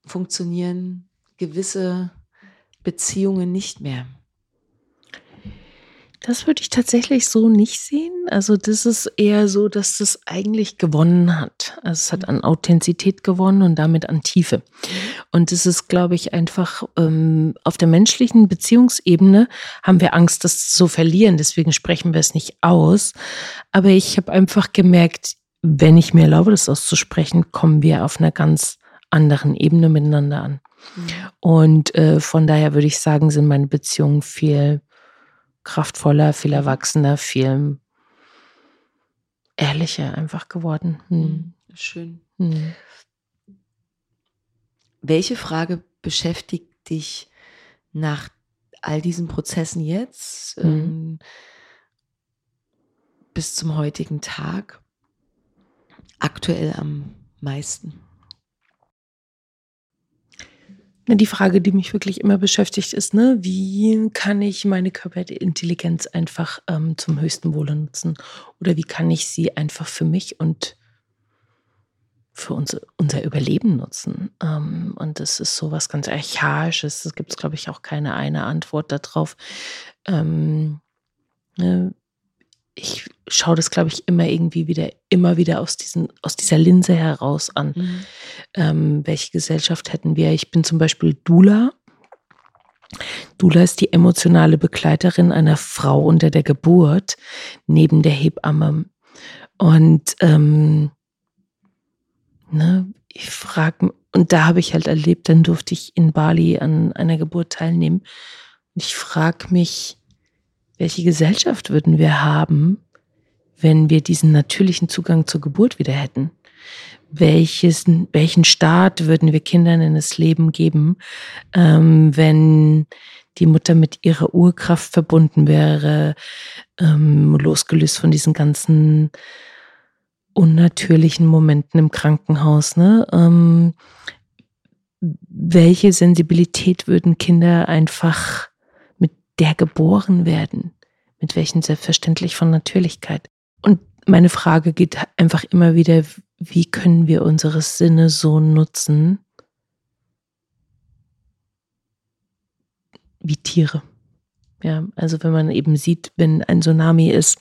Speaker 1: funktionieren gewisse Beziehungen nicht mehr.
Speaker 2: Das würde ich tatsächlich so nicht sehen. Also das ist eher so, dass das eigentlich gewonnen hat. Also es hat an Authentizität gewonnen und damit an Tiefe. Und das ist, glaube ich, einfach ähm, auf der menschlichen Beziehungsebene haben wir Angst, das zu verlieren. Deswegen sprechen wir es nicht aus. Aber ich habe einfach gemerkt, wenn ich mir erlaube, das auszusprechen, kommen wir auf einer ganz anderen Ebene miteinander an. Und äh, von daher würde ich sagen, sind meine Beziehungen viel kraftvoller, viel erwachsener, viel ehrlicher einfach geworden. Hm.
Speaker 1: Mhm. Schön.
Speaker 2: Hm.
Speaker 1: Welche Frage beschäftigt dich nach all diesen Prozessen jetzt
Speaker 2: Mhm.
Speaker 1: ähm, bis zum heutigen Tag aktuell am meisten?
Speaker 2: Na, Die Frage, die mich wirklich immer beschäftigt, ist, ne, wie kann ich meine Körperintelligenz einfach ähm, zum höchsten Wohle nutzen? Oder wie kann ich sie einfach für mich und für unser, unser Überleben nutzen? Ähm, und das ist so was ganz Archaisches. Es gibt, glaube ich, auch keine eine Antwort darauf. Ähm, ne, ich schaue das, glaube ich, immer irgendwie wieder, immer wieder aus, diesen, aus dieser Linse heraus an ähm, welche Gesellschaft hätten wir. Ich bin zum Beispiel Dula. Dula ist die emotionale Begleiterin einer Frau unter der Geburt neben der Hebamme. Und ähm, ne, ich frage, und da habe ich halt erlebt, dann durfte ich in Bali an einer Geburt teilnehmen. Und ich frage mich, welche Gesellschaft würden wir haben, wenn wir diesen natürlichen Zugang zur Geburt wieder hätten? welches, welchen Staat würden wir Kindern in das Leben geben, ähm, wenn die Mutter mit ihrer Urkraft verbunden wäre, ähm, losgelöst von diesen ganzen unnatürlichen Momenten im Krankenhaus. Ne? Ähm, welche Sensibilität würden Kinder einfach der geboren werden? Mit welchen selbstverständlich von Natürlichkeit? Und meine Frage geht einfach immer wieder, wie können wir unsere Sinne so nutzen wie Tiere? Ja, also wenn man eben sieht, wenn ein Tsunami ist,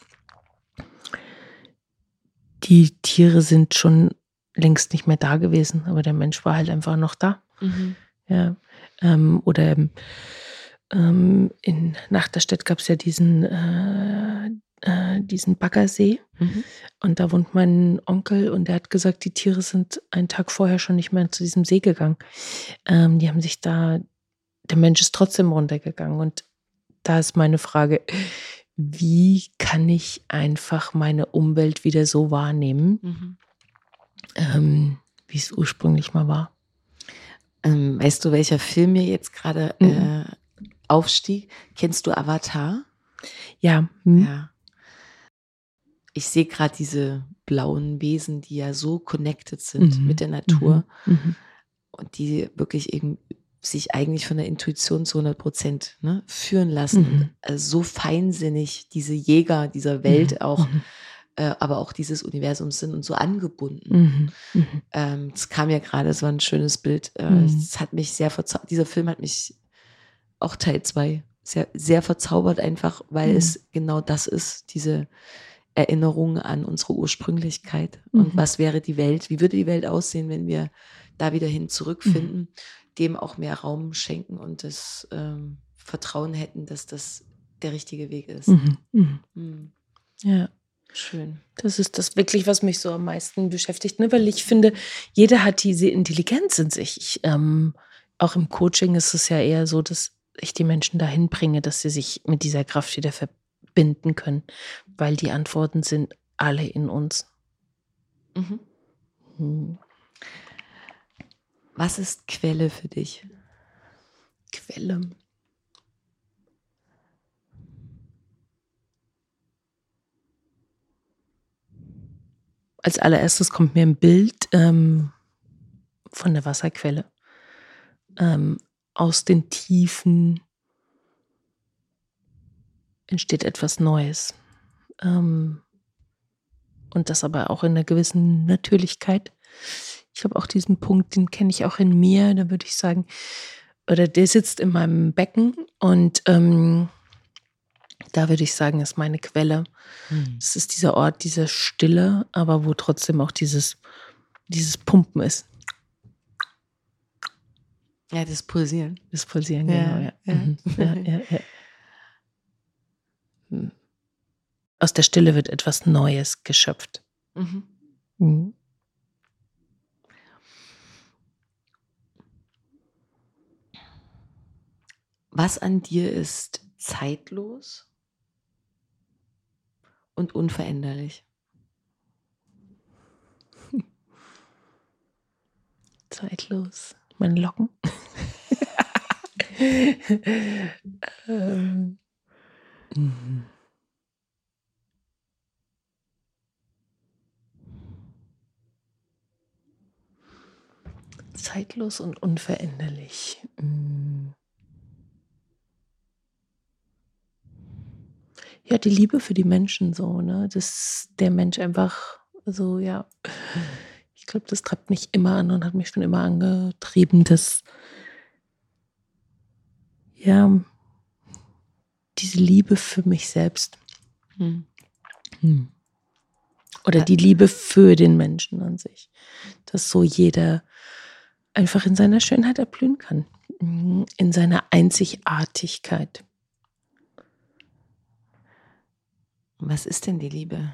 Speaker 2: die Tiere sind schon längst nicht mehr da gewesen, aber der Mensch war halt einfach noch da.
Speaker 1: Mhm.
Speaker 2: Ja. Ähm, oder ähm, in Nachterstedt gab es ja diesen, äh, äh, diesen Baggersee.
Speaker 1: Mhm.
Speaker 2: Und da wohnt mein Onkel und der hat gesagt, die Tiere sind einen Tag vorher schon nicht mehr zu diesem See gegangen. Ähm, die haben sich da, der Mensch ist trotzdem runtergegangen. Und da ist meine Frage, wie kann ich einfach meine Umwelt wieder so wahrnehmen,
Speaker 1: Mhm.
Speaker 2: ähm, wie es ursprünglich mal war?
Speaker 1: Ähm, weißt du, welcher Film mir jetzt gerade
Speaker 2: Mhm.
Speaker 1: äh, aufstieg? Kennst du Avatar?
Speaker 2: Ja, hm,
Speaker 1: Ja. Ich sehe gerade diese blauen Wesen, die ja so connected sind
Speaker 2: Mhm.
Speaker 1: mit der Natur
Speaker 2: mhm,
Speaker 1: und die wirklich eben sich eigentlich von der Intuition zu 100 Prozent ne, führen lassen.
Speaker 2: Mhm.
Speaker 1: Also so feinsinnig diese Jäger dieser Welt auch,
Speaker 2: mhm,
Speaker 1: äh, aber auch dieses Universums sind und so angebunden.
Speaker 2: mhm, mhm,
Speaker 1: Ähm, es kam ja gerade, es war ein schönes Bild. Äh,
Speaker 2: Mhm.
Speaker 1: Es hat mich sehr verzaubert. Dieser Film hat mich auch Teil 2 sehr, sehr verzaubert, einfach weil
Speaker 2: Mhm.
Speaker 1: es genau das ist, diese Erinnerung an unsere Ursprünglichkeit. Und
Speaker 2: Mhm.
Speaker 1: was wäre die Welt? Wie würde die Welt aussehen, wenn wir da wieder hin zurückfinden, dem auch mehr Raum schenken und das ähm, Vertrauen hätten, dass das der richtige Weg ist.
Speaker 2: mhm, mhm.
Speaker 1: Mhm.
Speaker 2: Ja.
Speaker 1: Schön.
Speaker 2: Das ist das wirklich, was mich so am meisten beschäftigt, ne? weil ich finde, jeder hat diese Intelligenz in sich. Ich, ähm, auch im Coaching ist es ja eher so, dass ich die Menschen dahin bringe, dass sie sich mit dieser Kraft wieder verbinden können, weil die Antworten sind alle in uns.
Speaker 1: Mhm.
Speaker 2: Hm.
Speaker 1: Was ist Quelle für dich?
Speaker 2: Quelle. Als allererstes kommt mir ein Bild ähm, von der Wasserquelle. Ähm, aus den Tiefen entsteht etwas Neues. Ähm, und das aber auch in einer gewissen Natürlichkeit. Ich habe auch diesen Punkt, den kenne ich auch in mir. Da würde ich sagen, oder der sitzt in meinem Becken und ähm, da würde ich sagen, ist meine Quelle. Es ist dieser Ort, dieser Stille, aber wo trotzdem auch dieses, dieses Pumpen ist,
Speaker 1: Ja, das Pulsieren.
Speaker 2: das Pulsieren, genau. Ja.
Speaker 1: ja.
Speaker 2: Mhm. Ja, ja, ja. Hm. Aus der Stille wird etwas Neues geschöpft.
Speaker 1: Mhm.
Speaker 2: Mhm.
Speaker 1: Was an dir ist zeitlos und unveränderlich?
Speaker 2: Zeitlos. Meine Locken. ähm. mhm. Zeitlos und unveränderlich. Mm. Ja, die Liebe für die Menschen so, ne? Dass der Mensch einfach so, ja, ich glaube, das treibt mich immer an und hat mich schon immer angetrieben, dass ja diese Liebe für mich selbst
Speaker 1: Hm.
Speaker 2: oder
Speaker 1: Ja.
Speaker 2: die Liebe für den Menschen an sich, dass so jeder einfach in seiner Schönheit erblühen kann, mm, in seiner Einzigartigkeit.
Speaker 1: Was ist denn die Liebe?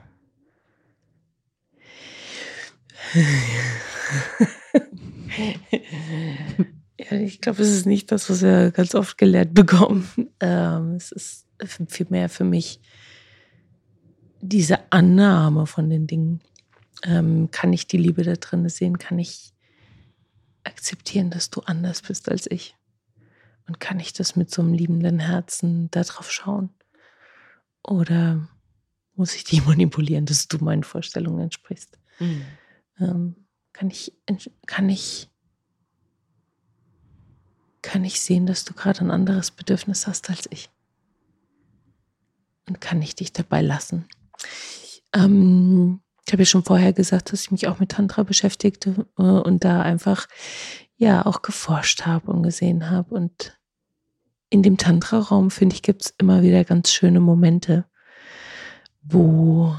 Speaker 2: Ja, ich glaube, es ist nicht das, was wir ganz oft gelehrt bekommen. Ähm, es ist vielmehr für mich diese Annahme von den Dingen. Ähm, kann ich die Liebe da drin sehen? Kann ich akzeptieren, dass du anders bist als ich? Und kann ich das mit so einem liebenden Herzen darauf schauen? Oder muss ich dich manipulieren, dass du meinen Vorstellungen entsprichst?
Speaker 1: Hm.
Speaker 2: Ähm, kann ich, kann ich, kann ich sehen, dass du gerade ein anderes Bedürfnis hast als ich? Und kann ich dich dabei lassen? Ähm, ich habe ja schon vorher gesagt, dass ich mich auch mit Tantra beschäftigte äh, und da einfach ja auch geforscht habe und gesehen habe. Und in dem Tantra-Raum, finde ich, gibt es immer wieder ganz schöne Momente, wo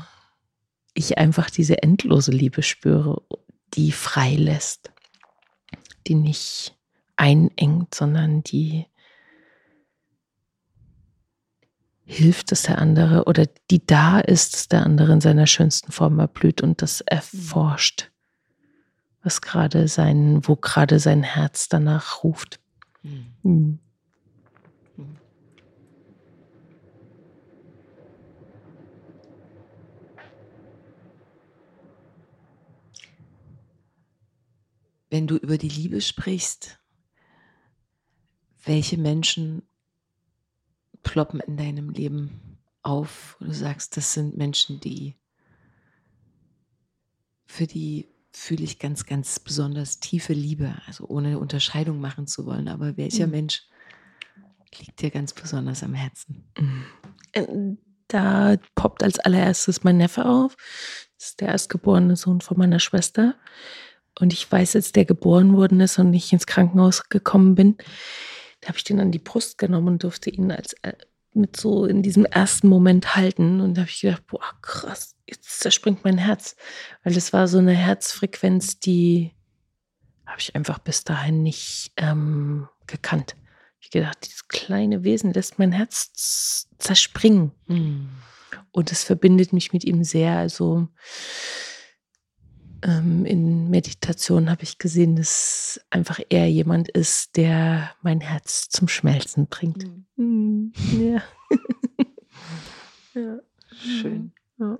Speaker 2: ich einfach diese endlose Liebe spüre, die frei lässt, die nicht einengt, sondern die hilft, dass der andere oder die da ist, dass der andere in seiner schönsten Form erblüht und das erforscht, was gerade sein, wo gerade sein Herz danach ruft. Mhm.
Speaker 1: Wenn du über die Liebe sprichst, welche Menschen ploppen in deinem Leben auf, du sagst, das sind Menschen, die für die fühle ich ganz, ganz besonders tiefe Liebe, also ohne Unterscheidung machen zu wollen. Aber welcher mhm. Mensch liegt dir ganz besonders am Herzen?
Speaker 2: Äh, da poppt als allererstes mein Neffe auf. Das ist der erstgeborene Sohn von meiner Schwester. Und ich weiß, als der geboren worden ist und ich ins Krankenhaus gekommen bin, da habe ich den an die Brust genommen und durfte ihn als äh, mit so in diesem ersten Moment halten. Und da habe ich gedacht, boah, krass, jetzt zerspringt mein Herz. Weil es war so eine Herzfrequenz, die habe ich einfach bis dahin nicht ähm, gekannt. Ich gedacht, dieses kleine Wesen lässt mein Herz zerspringen. Mhm. Und es verbindet mich mit ihm sehr. Also ähm, in Meditation habe ich gesehen, dass einfach er jemand ist, der mein Herz zum Schmelzen bringt. Mhm. Ja.
Speaker 1: ja. Schön. Ja.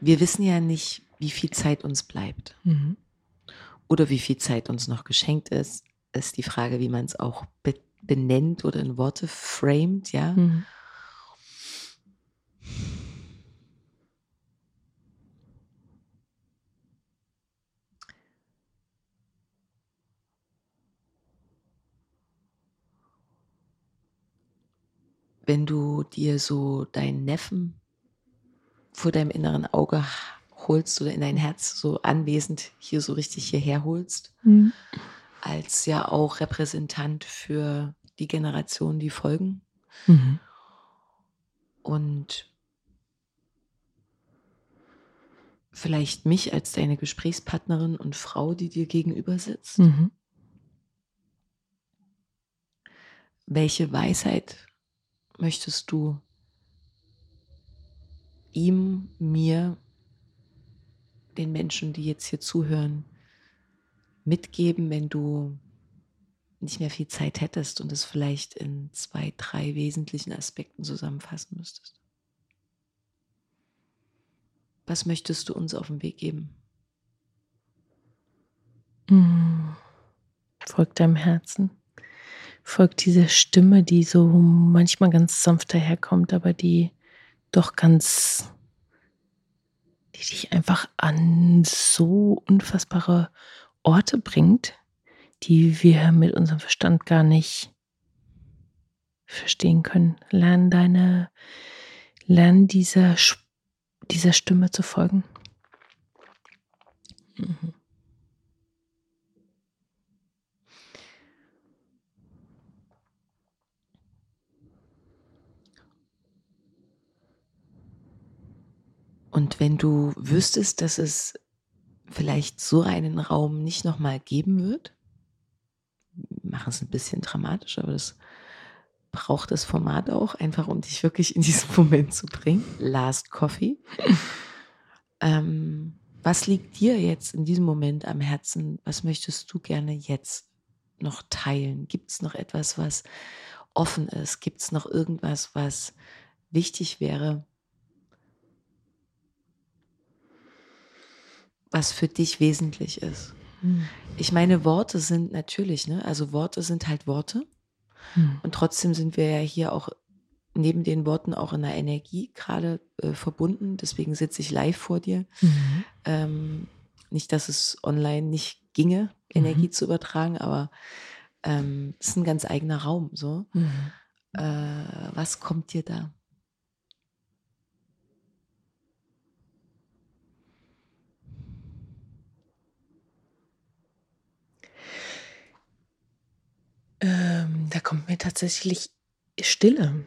Speaker 1: Wir wissen ja nicht, wie viel Zeit uns bleibt. Mhm. Oder wie viel Zeit uns noch geschenkt ist. Ist die Frage, wie man es auch be benennt oder in Worte framed, ja. Mhm. Wenn du dir so deinen Neffen vor deinem inneren Auge holst oder in dein Herz so anwesend hier so richtig hierher holst, mhm als ja auch Repräsentant für die Generationen, die folgen. Mhm. Und vielleicht mich als deine Gesprächspartnerin und Frau, die dir gegenüber sitzt. Mhm. Welche Weisheit möchtest du ihm, mir, den Menschen, die jetzt hier zuhören, mitgeben, wenn du nicht mehr viel Zeit hättest und es vielleicht in zwei, drei wesentlichen Aspekten zusammenfassen müsstest? Was möchtest du uns auf den Weg geben?
Speaker 2: Mm. Folg deinem Herzen. Folg dieser Stimme, die so manchmal ganz sanft daherkommt, aber die doch ganz, die dich einfach an so unfassbare Orte bringt, die wir mit unserem Verstand gar nicht verstehen können. Lern deine, lern dieser, dieser Stimme zu folgen. Mhm.
Speaker 1: Und wenn du wüsstest, dass es vielleicht so einen Raum nicht nochmal geben wird. Wir machen es ein bisschen dramatisch, aber das braucht das Format auch, einfach um dich wirklich in diesen Moment zu bringen. Last Coffee. ähm, was liegt dir jetzt in diesem Moment am Herzen? Was möchtest du gerne jetzt noch teilen? Gibt es noch etwas, was offen ist? Gibt es noch irgendwas, was wichtig wäre, was für dich wesentlich ist. Hm. Ich meine, Worte sind natürlich, ne? Also Worte sind halt Worte. Hm. Und trotzdem sind wir ja hier auch neben den Worten auch in der Energie gerade äh, verbunden. Deswegen sitze ich live vor dir. Mhm. Ähm, nicht, dass es online nicht ginge, Energie mhm. zu übertragen, aber ähm, es ist ein ganz eigener Raum. So, mhm. äh, was kommt dir da?
Speaker 2: Ähm, da kommt mir tatsächlich Stille.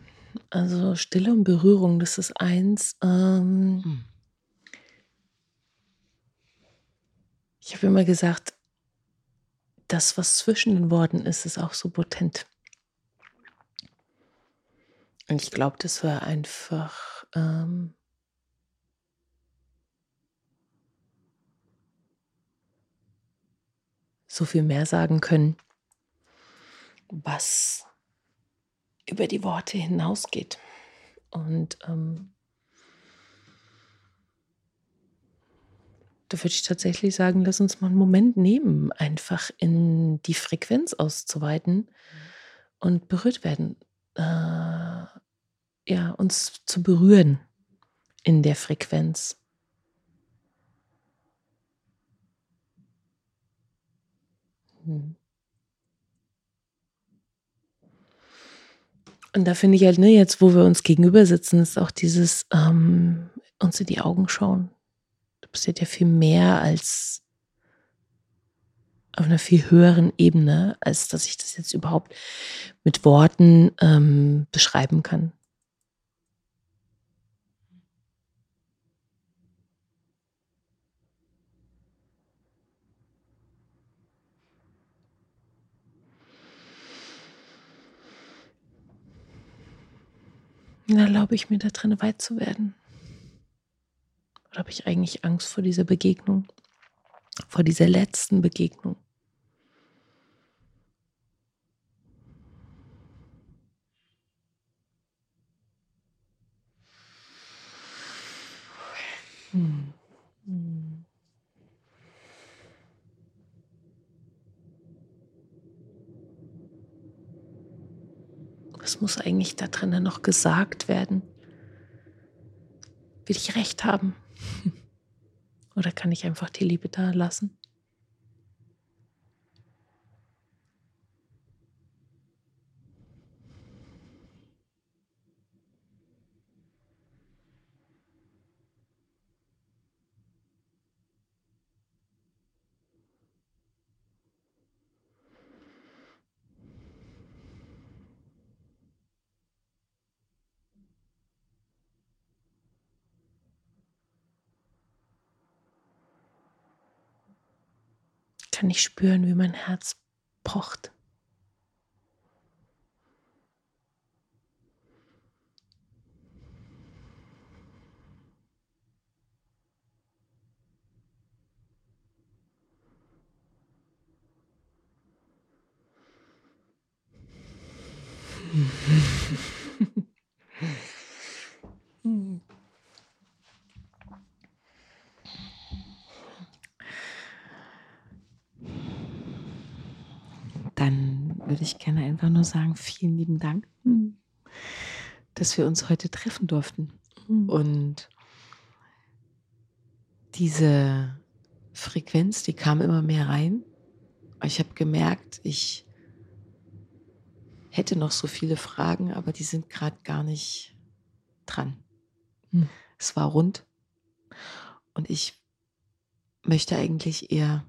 Speaker 2: Also Stille und Berührung, das ist eins. Ähm, hm. Ich habe immer gesagt, das, was zwischen den Worten ist, ist auch so potent. Und ich glaube, das war einfach ähm, so viel mehr sagen können was über die Worte hinausgeht. Und ähm, da würde ich tatsächlich sagen, lass uns mal einen Moment nehmen, einfach in die Frequenz auszuweiten und berührt werden. Äh, ja, uns zu berühren in der Frequenz. Hm. Und da finde ich halt, ne, jetzt, wo wir uns gegenüber sitzen, ist auch dieses ähm, uns in die Augen schauen. Da passiert ja viel mehr als auf einer viel höheren Ebene, als dass ich das jetzt überhaupt mit Worten ähm, beschreiben kann. Dann erlaube ich mir da drin weit zu werden. Oder habe ich eigentlich Angst vor dieser Begegnung? Vor dieser letzten Begegnung? Muss eigentlich da drinnen noch gesagt werden? Will ich recht haben? Oder kann ich einfach die Liebe da lassen? Kann ich spüren, wie mein Herz pocht. dann würde ich gerne einfach nur sagen, vielen lieben Dank, hm, dass wir uns heute treffen durften. Hm. Und diese Frequenz, die kam immer mehr rein. Ich habe gemerkt, ich hätte noch so viele Fragen, aber die sind gerade gar nicht dran. Hm. Es war rund und ich möchte eigentlich eher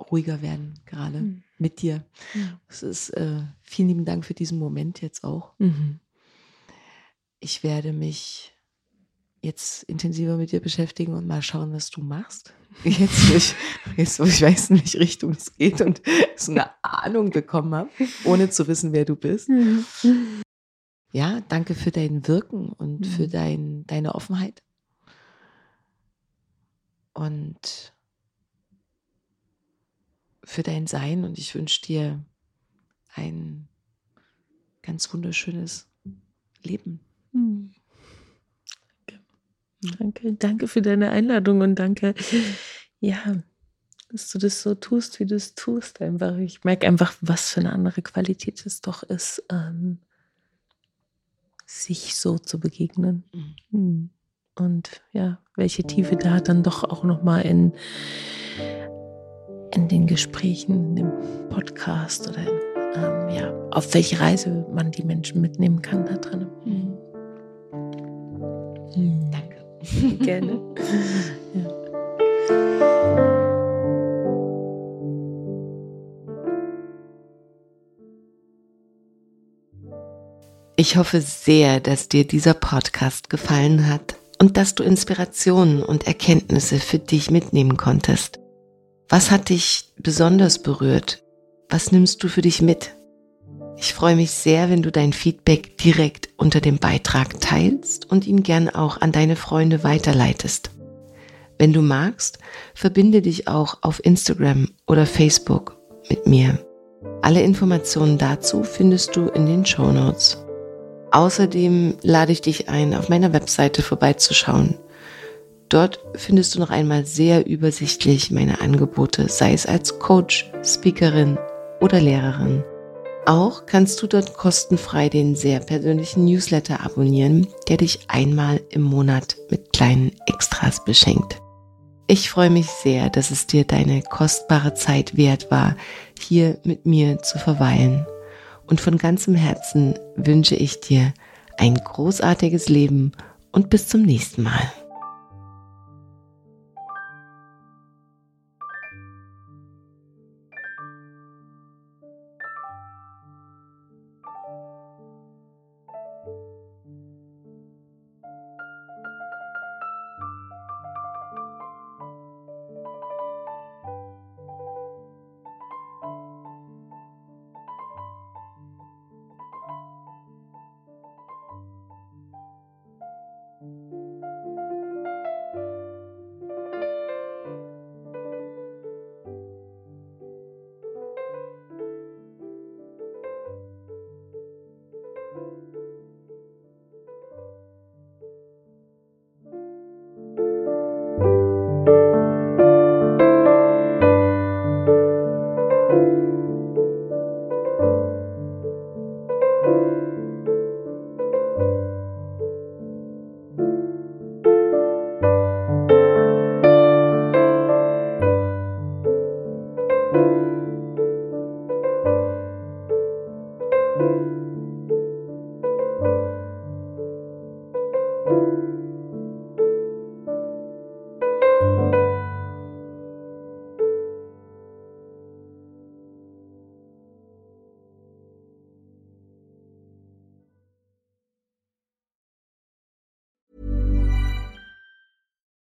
Speaker 2: ruhiger werden, gerade mhm. mit dir. Mhm. Es ist äh, vielen lieben Dank für diesen Moment jetzt auch. Mhm. Ich werde mich jetzt intensiver mit dir beschäftigen und mal schauen, was du machst. Jetzt, wo ich, jetzt, wo ich weiß, in welche Richtung es geht und so eine Ahnung bekommen habe, ohne zu wissen, wer du bist. Mhm. Ja, danke für dein Wirken und für mhm. dein, deine Offenheit. Und für dein Sein und ich wünsche dir ein ganz wunderschönes Leben. Hm. Danke. danke. Danke für deine Einladung und danke, ja, dass du das so tust, wie du es tust. Einfach. Ich merke einfach, was für eine andere Qualität es doch ist, ähm, sich so zu begegnen. Mhm. Und ja, welche Tiefe da dann doch auch nochmal in in den Gesprächen, in dem Podcast oder in, ähm, ja, auf welche Reise man die Menschen mitnehmen kann da drin. Mhm. Mhm. Danke. Gerne. ja. Ich hoffe sehr, dass dir dieser Podcast gefallen hat und dass du Inspirationen und Erkenntnisse für dich mitnehmen konntest.
Speaker 1: Was hat dich besonders berührt? Was nimmst du für dich mit? Ich freue mich sehr, wenn du dein Feedback direkt unter dem Beitrag teilst und ihn gern auch an deine Freunde weiterleitest. Wenn du magst, verbinde dich auch auf Instagram oder Facebook mit mir. Alle Informationen dazu findest du in den Show Notes. Außerdem lade ich dich ein, auf meiner Webseite vorbeizuschauen. Dort findest du noch einmal sehr übersichtlich meine Angebote, sei es als Coach, Speakerin oder Lehrerin. Auch kannst du dort kostenfrei den sehr persönlichen Newsletter abonnieren, der dich einmal im Monat mit kleinen Extras beschenkt. Ich freue mich sehr, dass es dir deine kostbare Zeit wert war, hier mit mir zu verweilen. Und von ganzem Herzen wünsche ich dir ein großartiges Leben und bis zum nächsten Mal.